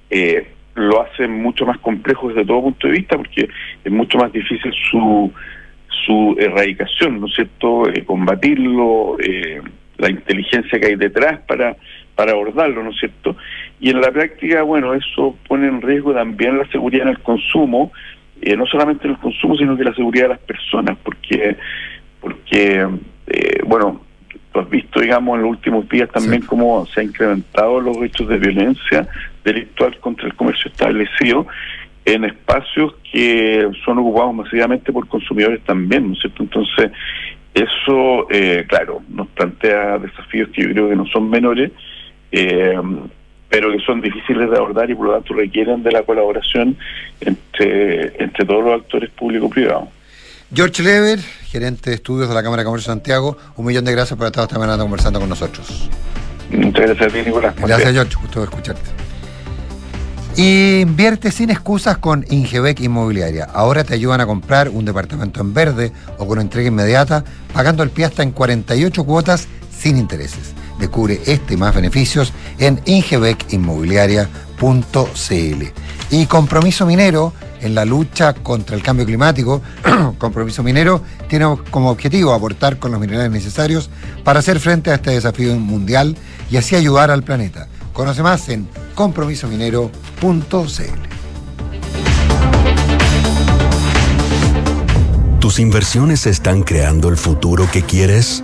eh, lo hace mucho más complejo desde todo punto de vista porque es mucho más difícil su su erradicación, ¿no es cierto? combatirlo, la inteligencia que hay detrás para para abordarlo, ¿no es cierto? Y en la práctica, bueno, eso pone en riesgo también la seguridad en el consumo, eh, no solamente en el consumo, sino que la seguridad de las personas, porque, porque eh, bueno, tú has visto, digamos, en los últimos días también cómo se han incrementado los hechos de violencia delictual contra el comercio establecido en espacios que son ocupados masivamente por consumidores también, ¿no es cierto? Entonces, eso, eh, claro, nos plantea desafíos que yo creo que no son menores, eh, pero que son difíciles de abordar y por lo tanto requieren de la colaboración entre, entre todos los actores público-privados. George Lever, gerente de estudios de la Cámara de Comercio de Santiago, un millón de gracias por estar esta mañana conversando con nosotros. Muchas gracias a ti, Nicolás. Gracias, George. Gusto escucharte. Invierte sin excusas con Ingebec Inmobiliaria. Ahora te ayudan a comprar un departamento en verde o con entrega inmediata, pagando el pie hasta en 48 cuotas sin intereses. Descubre este y más beneficios en ingebecinmobiliaria.cl. Y Compromiso Minero en la lucha contra el cambio climático, Compromiso Minero tiene como objetivo aportar con los minerales necesarios para hacer frente a este desafío mundial y así ayudar al planeta. Conoce más en compromisominero.cl. ¿Tus inversiones están creando el futuro que quieres?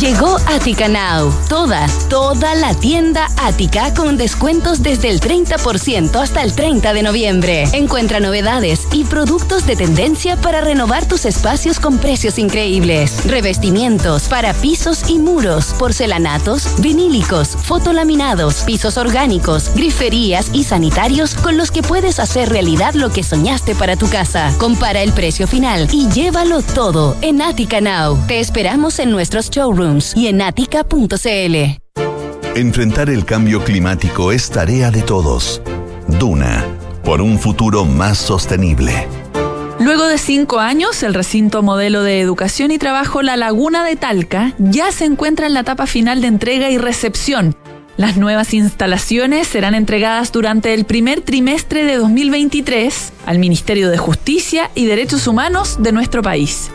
Llegó Attica Now. Toda, toda la tienda Ática con descuentos desde el 30% hasta el 30 de noviembre. Encuentra novedades y productos de tendencia para renovar tus espacios con precios increíbles. Revestimientos para pisos y muros, porcelanatos, vinílicos, fotolaminados, pisos orgánicos, griferías y sanitarios con los que puedes hacer realidad lo que soñaste para tu casa. Compara el precio final y llévalo todo en Attica Now. Te esperamos en nuestros showrooms y en atica.cl. Enfrentar el cambio climático es tarea de todos. Duna, por un futuro más sostenible. Luego de cinco años, el recinto modelo de educación y trabajo La Laguna de Talca ya se encuentra en la etapa final de entrega y recepción. Las nuevas instalaciones serán entregadas durante el primer trimestre de 2023 al Ministerio de Justicia y Derechos Humanos de nuestro país.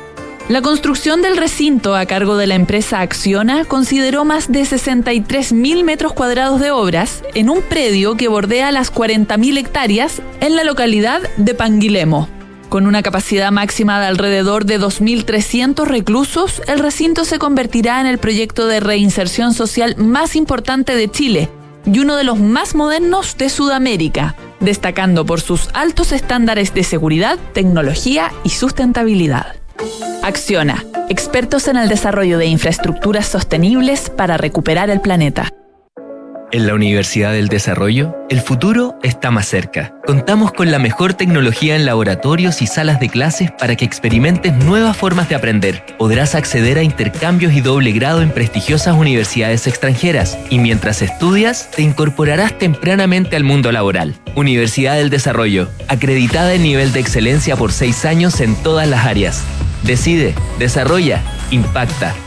La construcción del recinto a cargo de la empresa Acciona consideró más de 63 mil metros cuadrados de obras en un predio que bordea las 40 mil hectáreas en la localidad de Panguilemo. Con una capacidad máxima de alrededor de 2.300 reclusos, el recinto se convertirá en el proyecto de reinserción social más importante de Chile y uno de los más modernos de Sudamérica, destacando por sus altos estándares de seguridad, tecnología y sustentabilidad. Acciona, expertos en el desarrollo de infraestructuras sostenibles para recuperar el planeta. En la Universidad del Desarrollo, el futuro está más cerca. Contamos con la mejor tecnología en laboratorios y salas de clases para que experimentes nuevas formas de aprender. Podrás acceder a intercambios y doble grado en prestigiosas universidades extranjeras y mientras estudias te incorporarás tempranamente al mundo laboral. Universidad del Desarrollo, acreditada en nivel de excelencia por seis años en todas las áreas. Decide, desarrolla, impacta.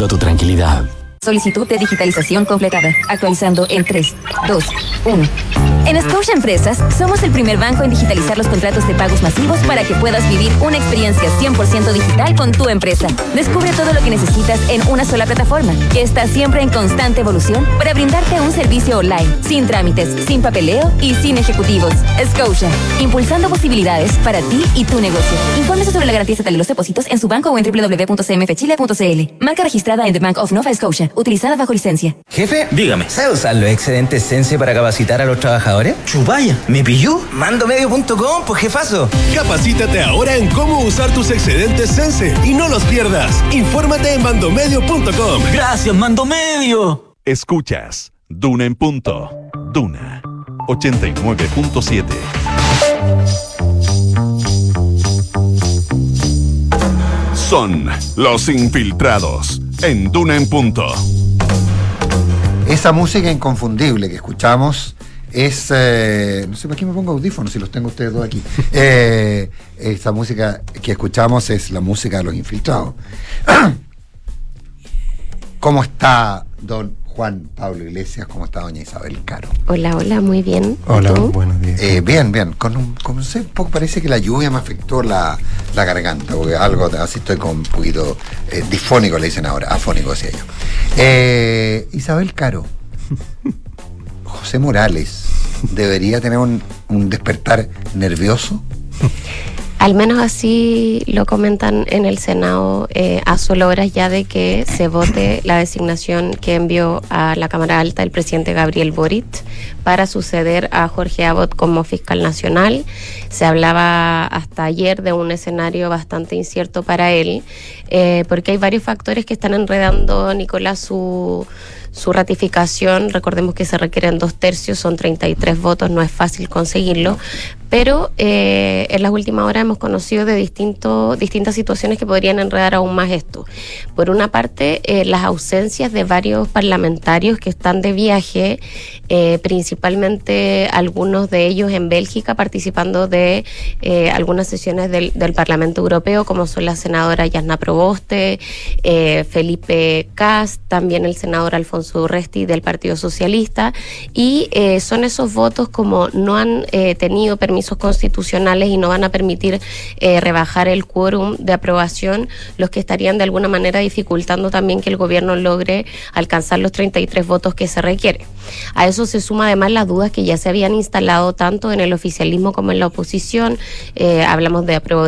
tu tranquilidad. Solicitud de digitalización completada. Actualizando en 3, 2, 1. En Scotia Empresas somos el primer banco en digitalizar los contratos de pagos masivos para que puedas vivir una experiencia 100% digital con tu empresa. Descubre todo lo que necesitas en una sola plataforma, que está siempre en constante evolución para brindarte un servicio online, sin trámites, sin papeleo y sin ejecutivos. Scotia, impulsando posibilidades para ti y tu negocio. Infórmese sobre la garantía de los depósitos en su banco o en www.cmfchile.cl. Marca registrada en The Bank of Nova Scotia, utilizada bajo licencia. Jefe, dígame, ¿sabe usar los excedentes Sense para capacitar a los trabajadores? Chupaya, ¿me pilló? Mandomedio.com, pues jefazo. Capacítate ahora en cómo usar tus excedentes Sense y no los pierdas. Infórmate en mandomedio.com. Gracias, Mandomedio. Escuchas Duna en punto. Duna 89.7. Son los infiltrados en Duna en punto. Esa música inconfundible que escuchamos es. eh, no sé para qué me pongo audífonos si los tengo ustedes dos aquí. Eh, esa música que escuchamos es la música de los infiltrados. ¿Cómo está don Juan Pablo Iglesias? ¿Cómo está doña Isabel Caro? Hola, hola, muy bien. ¿Y Hola, tú? buenos días. Eh, bien, bien. Con un, con, un poco parece que la lluvia me afectó la, la garganta, porque algo así estoy con un poquito eh, difónico, le dicen ahora, afónico decía yo. Eh, Isabel Caro, José Morales, ¿debería tener un, un despertar nervioso? Al menos así lo comentan en el Senado eh, a solo horas ya de que se vote la designación que envió a la Cámara Alta el presidente Gabriel Boric para suceder a Jorge Abbott como fiscal nacional. Se hablaba hasta ayer de un escenario bastante incierto para él, eh, porque hay varios factores que están enredando, Nicolás, su su ratificación. Recordemos que se requieren dos tercios, son 33 votos, no es fácil conseguirlo, pero eh, en las últimas horas hemos conocido de distintas situaciones que podrían enredar aún más esto. Por una parte, eh, las ausencias de varios parlamentarios que están de viaje, eh, principalmente algunos de ellos en Bélgica, participando de algunas sesiones del, Parlamento Europeo, como son la senadora Yasna Proboste, Felipe Cast, también el senador Alfonso Urresti del Partido Socialista, y eh, son esos votos como no han eh, tenido permisos constitucionales y no van a permitir eh, rebajar el quórum de aprobación, los que estarían de alguna manera dificultando también que el gobierno logre alcanzar los 33 votos que se requiere. A eso se suma además las dudas que ya se habían instalado tanto en el oficialismo como en la oposición. Hablamos de apruebo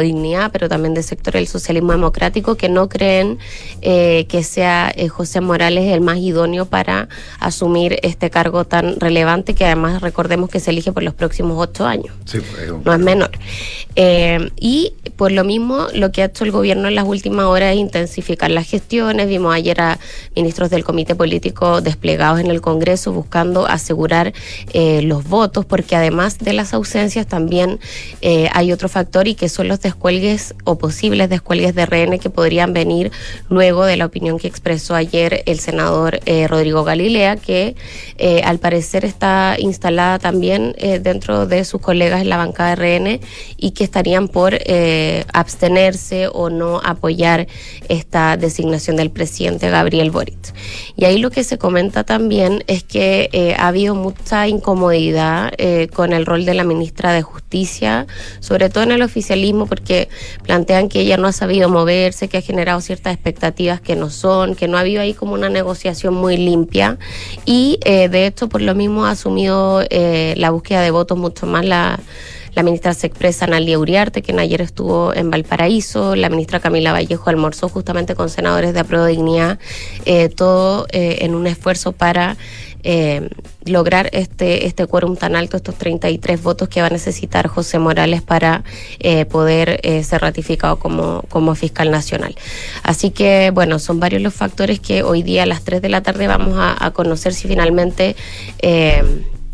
pero también del sector del socialismo democrático que no creen que sea José Morales el más idóneo para asumir este cargo tan relevante que además recordemos que se elige por los próximos ocho años Sí, es un- no es menor. Eh, y por lo mismo, lo que ha hecho el gobierno en las últimas horas es intensificar las gestiones. Vimos ayer a ministros del comité político desplegados en el Congreso buscando asegurar eh, los votos, porque además de las ausencias también eh, hay otro factor y que son los descuelgues o posibles descuelgues de RN que podrían venir luego de la opinión que expresó ayer el senador eh, Rodrigo Galilea, que eh, al parecer está instalada también eh, dentro de sus colegas en la bancada RN y que estarían por eh, abstenerse o no apoyar esta designación del presidente Gabriel Boric. Y ahí lo que se comenta también es que ha habido mucha incomodidad con el rol de la ministra de Justicia, sobre todo en el oficialismo, porque plantean que ella no ha sabido moverse, que ha generado ciertas expectativas que no son, que no ha habido ahí como una negociación muy limpia. Y eh, de hecho por lo mismo ha asumido eh, la búsqueda de votos mucho más la la ministra se expresa Analia Uriarte, quien ayer estuvo en Valparaíso, la ministra Camila Vallejo almorzó justamente con senadores de Dignidad, eh, todo eh, en un esfuerzo para eh, lograr este, este quórum tan alto, estos 33 votos que va a necesitar José Morales para eh, poder eh, ser ratificado como, como fiscal nacional. Así que, bueno, son varios los factores que hoy día a las 3 de la tarde vamos a, a conocer si finalmente...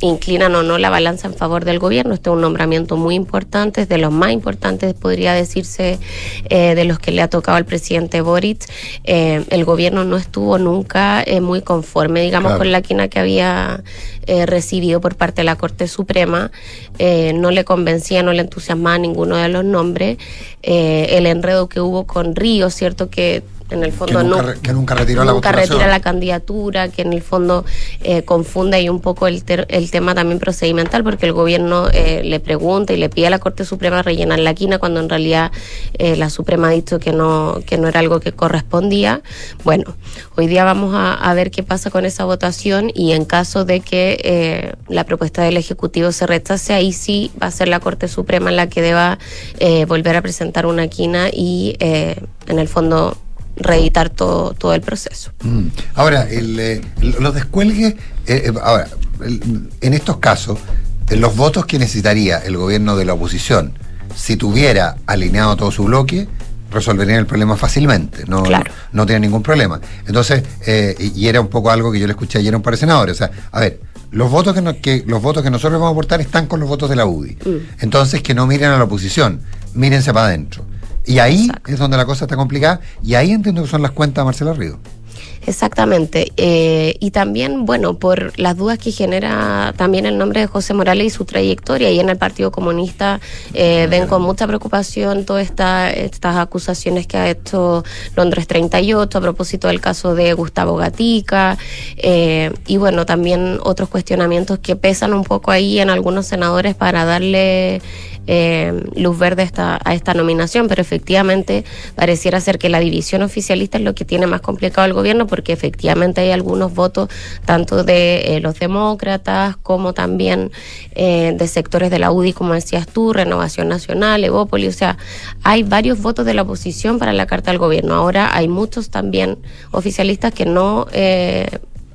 inclinan o no la balanza en favor del gobierno. Este es un nombramiento muy importante, es de los más importantes, podría decirse, eh, de los que le ha tocado al presidente Boric. Eh, el gobierno no estuvo nunca eh, muy conforme, digamos, Claro. con la quina que había recibido por parte de la Corte Suprema. No le convencía, no le entusiasmaba ninguno de los nombres. El enredo que hubo con Río, cierto que en el fondo que nunca, no, que nunca retiró la nunca retira la candidatura, que en el fondo eh, confunde ahí un poco el, ter- el tema también procedimental, porque el gobierno eh, le pregunta y le pide a la Corte Suprema rellenar la quina cuando en realidad eh, la Suprema ha dicho que no, que no era algo que correspondía. Bueno, hoy día vamos a, a ver qué pasa con esa votación y en caso de que eh, la propuesta del Ejecutivo se rechace, ahí sí va a ser la Corte Suprema la que deba eh, volver a presentar una quina y eh, en el fondo reeditar todo, todo el proceso. Mm. Ahora, el, eh, los descuelgues, eh, eh, ahora, el- en estos casos, eh, los votos que necesitaría el gobierno de la oposición, si tuviera alineado todo su bloque, resolverían el problema fácilmente, no, no, no tiene ningún problema. Entonces, eh, y era un poco algo que yo le escuché ayer a un par de senadores, o sea, a ver, los votos que, no- que los votos que nosotros vamos a aportar están con los votos de la UDI. Entonces, que no miren a la oposición, mírense para adentro. Y ahí es donde la cosa está complicada, y ahí entiendo que son las cuentas de Marcela Río. Exactamente. Eh, y también, bueno, por las dudas que genera también el nombre de José Morales y su trayectoria. Y en el Partido Comunista eh, ven con mucha preocupación todas esta, estas acusaciones que ha hecho Londres 38 a propósito del caso de Gustavo Gatica. eh, y bueno, también otros cuestionamientos que pesan un poco ahí en algunos senadores para darle eh, luz verde a esta, a esta nominación, pero efectivamente pareciera ser que la división oficialista es lo que tiene más complicado al gobierno porque efectivamente hay algunos votos tanto de eh, los demócratas como también eh, de sectores de la UDI, como decías tú, Renovación Nacional, Evópoli, o sea, hay varios votos de la oposición para la carta del gobierno. Ahora hay muchos también oficialistas que no... eh,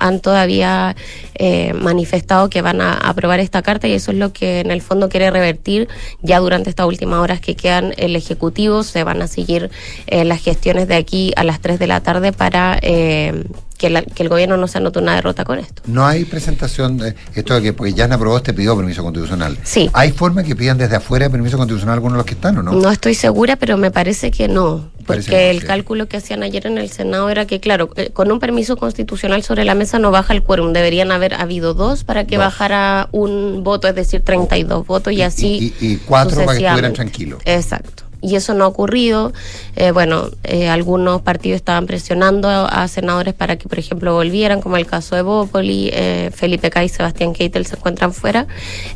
han todavía eh, manifestado que van a aprobar esta carta y eso es lo que en el fondo quiere revertir ya durante estas últimas horas que quedan el Ejecutivo. Se van a seguir eh, las gestiones de aquí a las 3 de la tarde para eh, que, la- que el gobierno no se anote una derrota con esto. No hay presentación de esto de que porque ya aprobó este pidió permiso constitucional. Sí. ¿Hay forma que pidan desde afuera permiso constitucional algunos de los que están o no? No estoy segura, pero me parece que no. Porque el cálculo que hacían ayer en el Senado era que, claro, eh, con un permiso constitucional sobre la mesa no baja el quórum. Deberían haber habido dos para que Dos. bajara un voto, es decir, 32 votos y así. Y, y cuatro para que estuvieran tranquilos. Exacto. Y eso no ha ocurrido. Eh, bueno, eh, algunos partidos estaban presionando a, a senadores para que, por ejemplo, volvieran, como el caso de Bópoli, eh, Felipe Cá y Sebastián Keitel se encuentran fuera,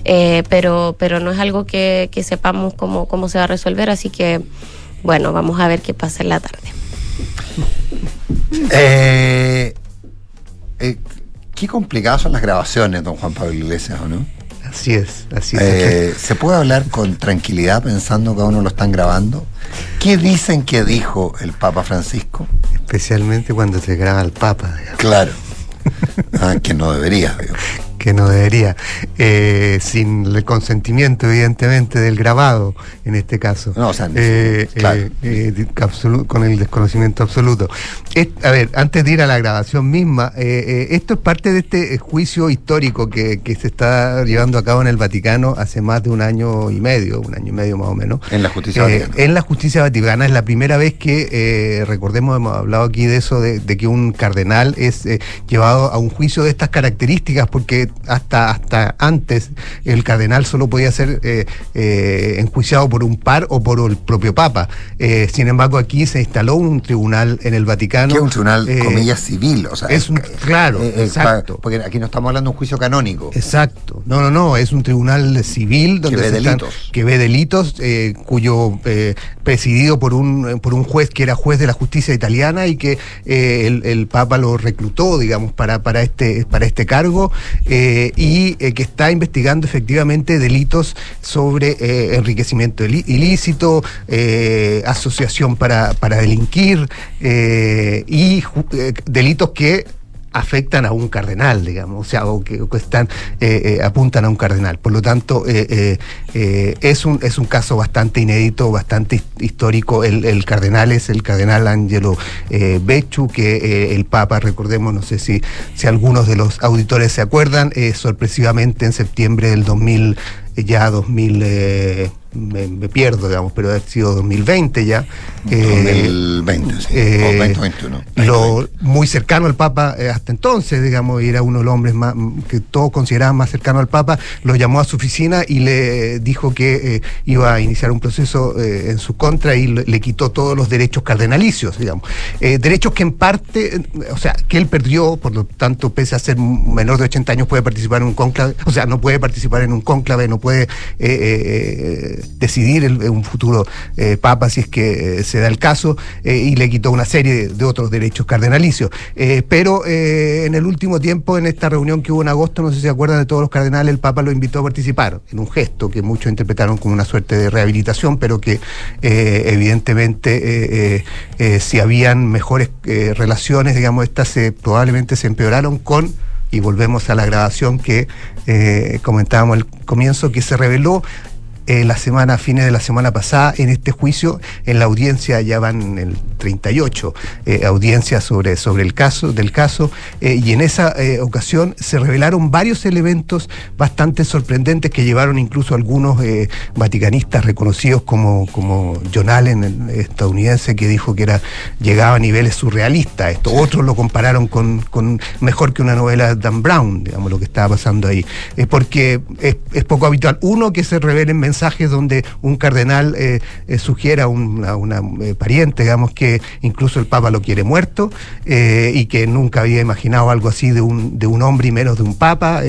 eh, pero, pero no es algo que, que sepamos cómo, cómo se va a resolver, así que, bueno, vamos a ver qué pasa en la tarde. Eh, eh, qué complicadas son las grabaciones, don Juan Pablo Iglesias, ¿o no? Así es, así es. Eh, ¿Se puede hablar con tranquilidad pensando que a uno lo están grabando? ¿Qué dicen que dijo el Papa Francisco? Especialmente cuando se graba el Papa. digamos. Claro. Ah, que no debería. que no debería, eh, sin el consentimiento evidentemente del grabado en este caso. No, o sea, Eh, claro. eh, eh, con el desconocimiento absoluto. Es- a ver, antes de ir a la grabación misma, eh, eh, esto es parte de este eh, juicio histórico que, que se está llevando a cabo en el Vaticano hace más de un año y medio, un año y medio más o menos. En la justicia Eh, vaticana. en la justicia vaticana es la primera vez que, eh, recordemos, hemos hablado aquí de eso, de, de que un cardenal es eh, llevado a un juicio de estas características, porque hasta, hasta antes el cardenal solo podía ser eh, eh, enjuiciado por un par o por el propio papa. Eh, sin embargo, aquí se instaló un tribunal en el Vaticano. Que es un tribunal, eh, comillas, civil. O sea, es un, claro, eh, eh, exacto. porque aquí no estamos hablando de un juicio canónico. Exacto. No, no, no. Es un tribunal civil donde ve se están- delitos. que ve delitos, eh, cuyo eh, presidido por un por un juez que era juez de la justicia italiana y que eh, el, el Papa lo reclutó, digamos, para para este para este cargo eh, y eh, que está investigando efectivamente delitos sobre eh, enriquecimiento ilícito, eh, asociación para para delinquir eh, y eh, delitos que afectan a un cardenal, digamos, o sea, o que, apuntan a un cardenal. Por lo tanto, es un es un caso bastante inédito, bastante his- histórico. El, cardenal es el cardenal Angelo Becciu, que el Papa, recordemos, no sé si si algunos de los auditores se acuerdan, sorpresivamente en septiembre del 2000 eh, ya 2000 eh, me, me pierdo, digamos, pero ha sido 2020 ya. 2020, sí. eh, o 2021. lo muy cercano al Papa eh, hasta entonces, digamos, y era uno de los hombres más, que todos consideraban más cercano al Papa, lo llamó a su oficina y le dijo que eh, iba a iniciar un proceso eh, en su contra y le, le quitó todos los derechos cardenalicios, digamos. Eh, derechos que en parte, eh, o sea, que él perdió, por lo tanto, pese a ser menor de 80 años, puede participar en un cónclave, o sea, no puede participar en un cónclave, no puede eh, eh, decidir un futuro eh, Papa si es que eh, se da el caso, eh, y le quitó una serie de, otros derechos cardenalicios. Pero en el último tiempo, en esta reunión que hubo en agosto, no sé si se acuerdan de todos los cardenales, el Papa lo invitó a participar en un gesto que muchos interpretaron como una suerte de rehabilitación, pero que evidentemente si habían mejores relaciones, digamos, estas se, probablemente se empeoraron con y volvemos a la grabación que comentábamos al comienzo, que se reveló eh, la semana, fines de la semana pasada, en este juicio, en la audiencia, ya van el 38 eh, audiencias sobre, sobre el caso, del caso, eh, y en esa eh, ocasión se revelaron varios elementos bastante sorprendentes que llevaron incluso a algunos vaticanistas reconocidos como, como John Allen, el estadounidense, que dijo que era, llegaba a niveles surrealistas. Esto, otros lo compararon con, con mejor que una novela de Dan Brown, digamos, lo que estaba pasando ahí. Es porque es, es poco habitual, uno, que se revelen mensajes donde un cardenal eh, eh, sugiera a una, eh, pariente, digamos, que incluso el Papa lo quiere muerto eh, y que nunca había imaginado algo así de un, de un hombre y menos de un Papa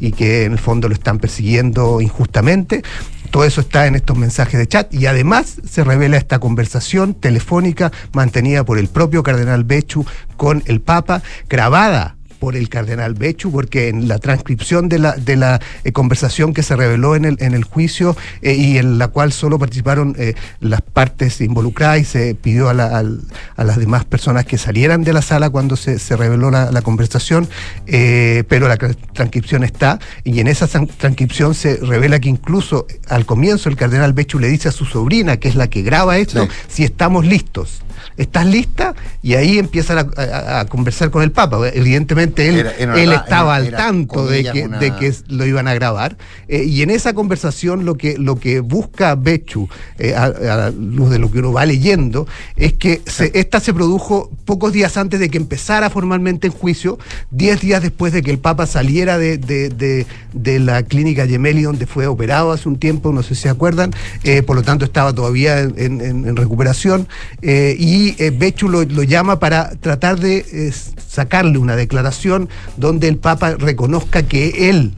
y que en el fondo lo están persiguiendo injustamente. Todo eso está en estos mensajes de chat y además se revela esta conversación telefónica mantenida por el propio cardenal Bechu con el Papa, grabada por el cardenal Bechu, porque en la transcripción de la, de la eh, conversación que se reveló en el, en el juicio eh, y en la cual solo participaron eh, las partes involucradas y se pidió a, la- al- a las demás personas que salieran de la sala cuando se, se reveló la, la conversación, eh, pero la tra- transcripción está y en esa tran- transcripción se revela que incluso al comienzo el cardenal Bechu le dice a su sobrina, que es la que graba esto, si estamos listos. ¿Estás lista? Y ahí empiezan a, a- a conversar con el Papa. Evidentemente él, Era- era él estaba era- al tanto de que, una- de que lo iban a grabar. Eh, y en esa conversación lo que, lo que busca Bechu, eh, a, a la luz de lo que uno va leyendo, es que se- esta se produjo pocos días antes de que empezara formalmente el juicio, diez días después de que el Papa saliera de, de- de- de la clínica Gemelli, donde fue operado hace un tiempo, no sé si se acuerdan, eh, por lo tanto estaba todavía en, en- recuperación, eh, y eh, Bechu lo, llama para tratar de eh, sacarle una declaración donde el Papa reconozca que él,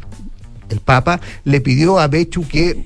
el Papa le pidió a Bechu que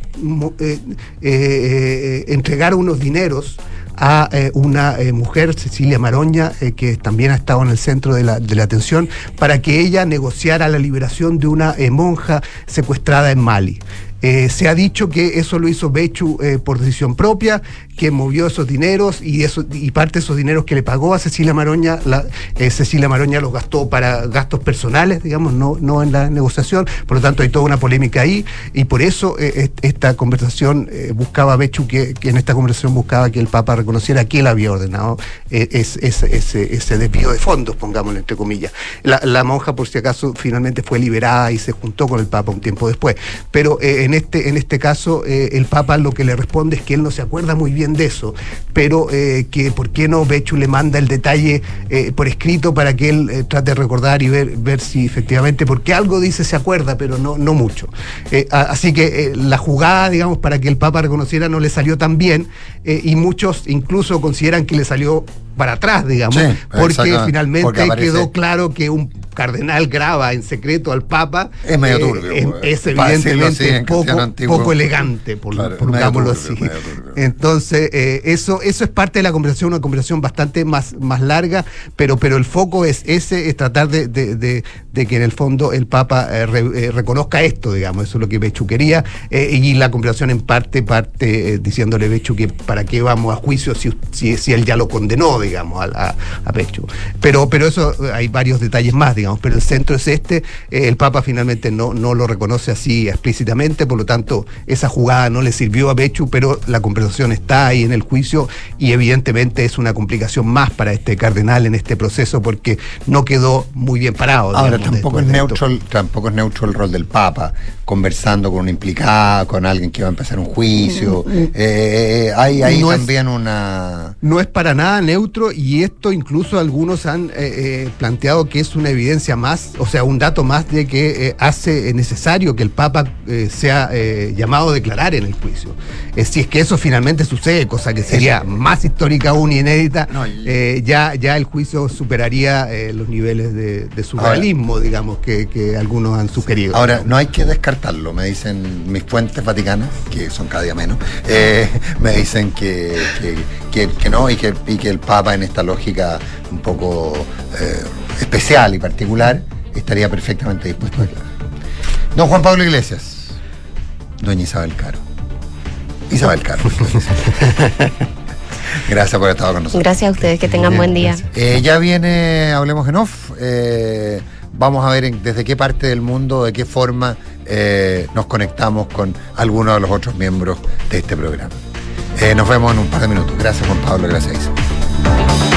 eh, entregara unos dineros a una mujer, Cecilia Maroña, que también ha estado en el centro de la, de la atención, para que ella negociara la liberación de una monja secuestrada en Mali. Se ha dicho que eso lo hizo Bechu por decisión propia, que movió esos dineros y, eso, y parte de esos dineros que le pagó a Cecilia Maroña, la, eh, Cecilia Maroña los gastó para gastos personales, digamos, no, no en la negociación. Por lo tanto, hay toda una polémica ahí y por eso eh, est- esta conversación eh, buscaba Bechu, que, en esta conversación buscaba que el Papa reconociera que él había ordenado eh, es- es- ese, ese desvío de fondos, pongámoslo entre comillas. La, la monja, por si acaso, finalmente fue liberada y se juntó con el Papa un tiempo después. Pero en, este, en este caso, el Papa lo que le responde es que él no se acuerda muy bien de eso, pero eh, que por qué no Bechu le manda el detalle eh, por escrito para que él eh, trate de recordar y ver, ver si efectivamente, porque algo dice se acuerda, pero no, no mucho. Así que la jugada, digamos, para que el Papa reconociera no le salió tan bien y muchos incluso consideran que le salió para atrás, digamos, Sí, porque finalmente porque aparece- quedó claro que un cardenal graba en secreto al Papa Es medio eh, turbio, es- pues, es, así evidentemente en poco, elegante, por, Claro, por turbio, así. Entonces, eh, eso, eso es parte de la conversación, una conversación bastante más, más larga, pero, pero el foco es ese, es tratar de, de- de- de que en el fondo el Papa eh, re- reconozca esto, digamos, eso es lo que Bechu quería, y la conversación en parte, parte diciéndole Bechu que para qué vamos a juicio si, si, si él ya lo condenó, digamos, a, a, a Bechu. Pero, pero eso eh, hay varios detalles más, digamos, pero el centro es este, eh, el Papa finalmente no, no lo reconoce así explícitamente, por lo tanto, esa jugada no le sirvió a Bechu, pero la conversación está ahí en el juicio y evidentemente es una complicación más para este cardenal en este proceso porque no quedó muy bien parado. Ahora, digamos, tampoco es, neutro, tampoco es neutro el rol del Papa. Conversando con una implicada, con alguien que va a empezar un juicio. Mm, mm. Eh, hay ahí No es- también una... No es para nada neutro y esto incluso algunos han eh, eh, planteado que es una evidencia más, o sea, un dato más de que eh, hace necesario que el Papa eh, sea eh, llamado a declarar en el juicio. Eh, si es que eso finalmente sucede, cosa que sería más histórica aún y inédita, eh, ya, ya el juicio superaría eh, los niveles de, de surrealismo, digamos, que, que algunos han sugerido. Ahora, no hay que me dicen mis fuentes vaticanas, que son cada día menos, eh, me dicen que, que, que- que no y que, y que el Papa en esta lógica un poco eh, especial y particular estaría perfectamente dispuesto a declarar. Don Juan Pablo Iglesias, doña Isabel Caro. Isabel Caro. Gracias por haber estado con nosotros. Gracias a ustedes, que tengan buen día. Eh, ya viene Hablemos en Off. Eh, vamos a ver desde qué parte del mundo, de qué forma eh, nos conectamos con algunos de los otros miembros de este programa. Eh, nos vemos en un par de minutos. Gracias Juan Pablo, gracias Isa.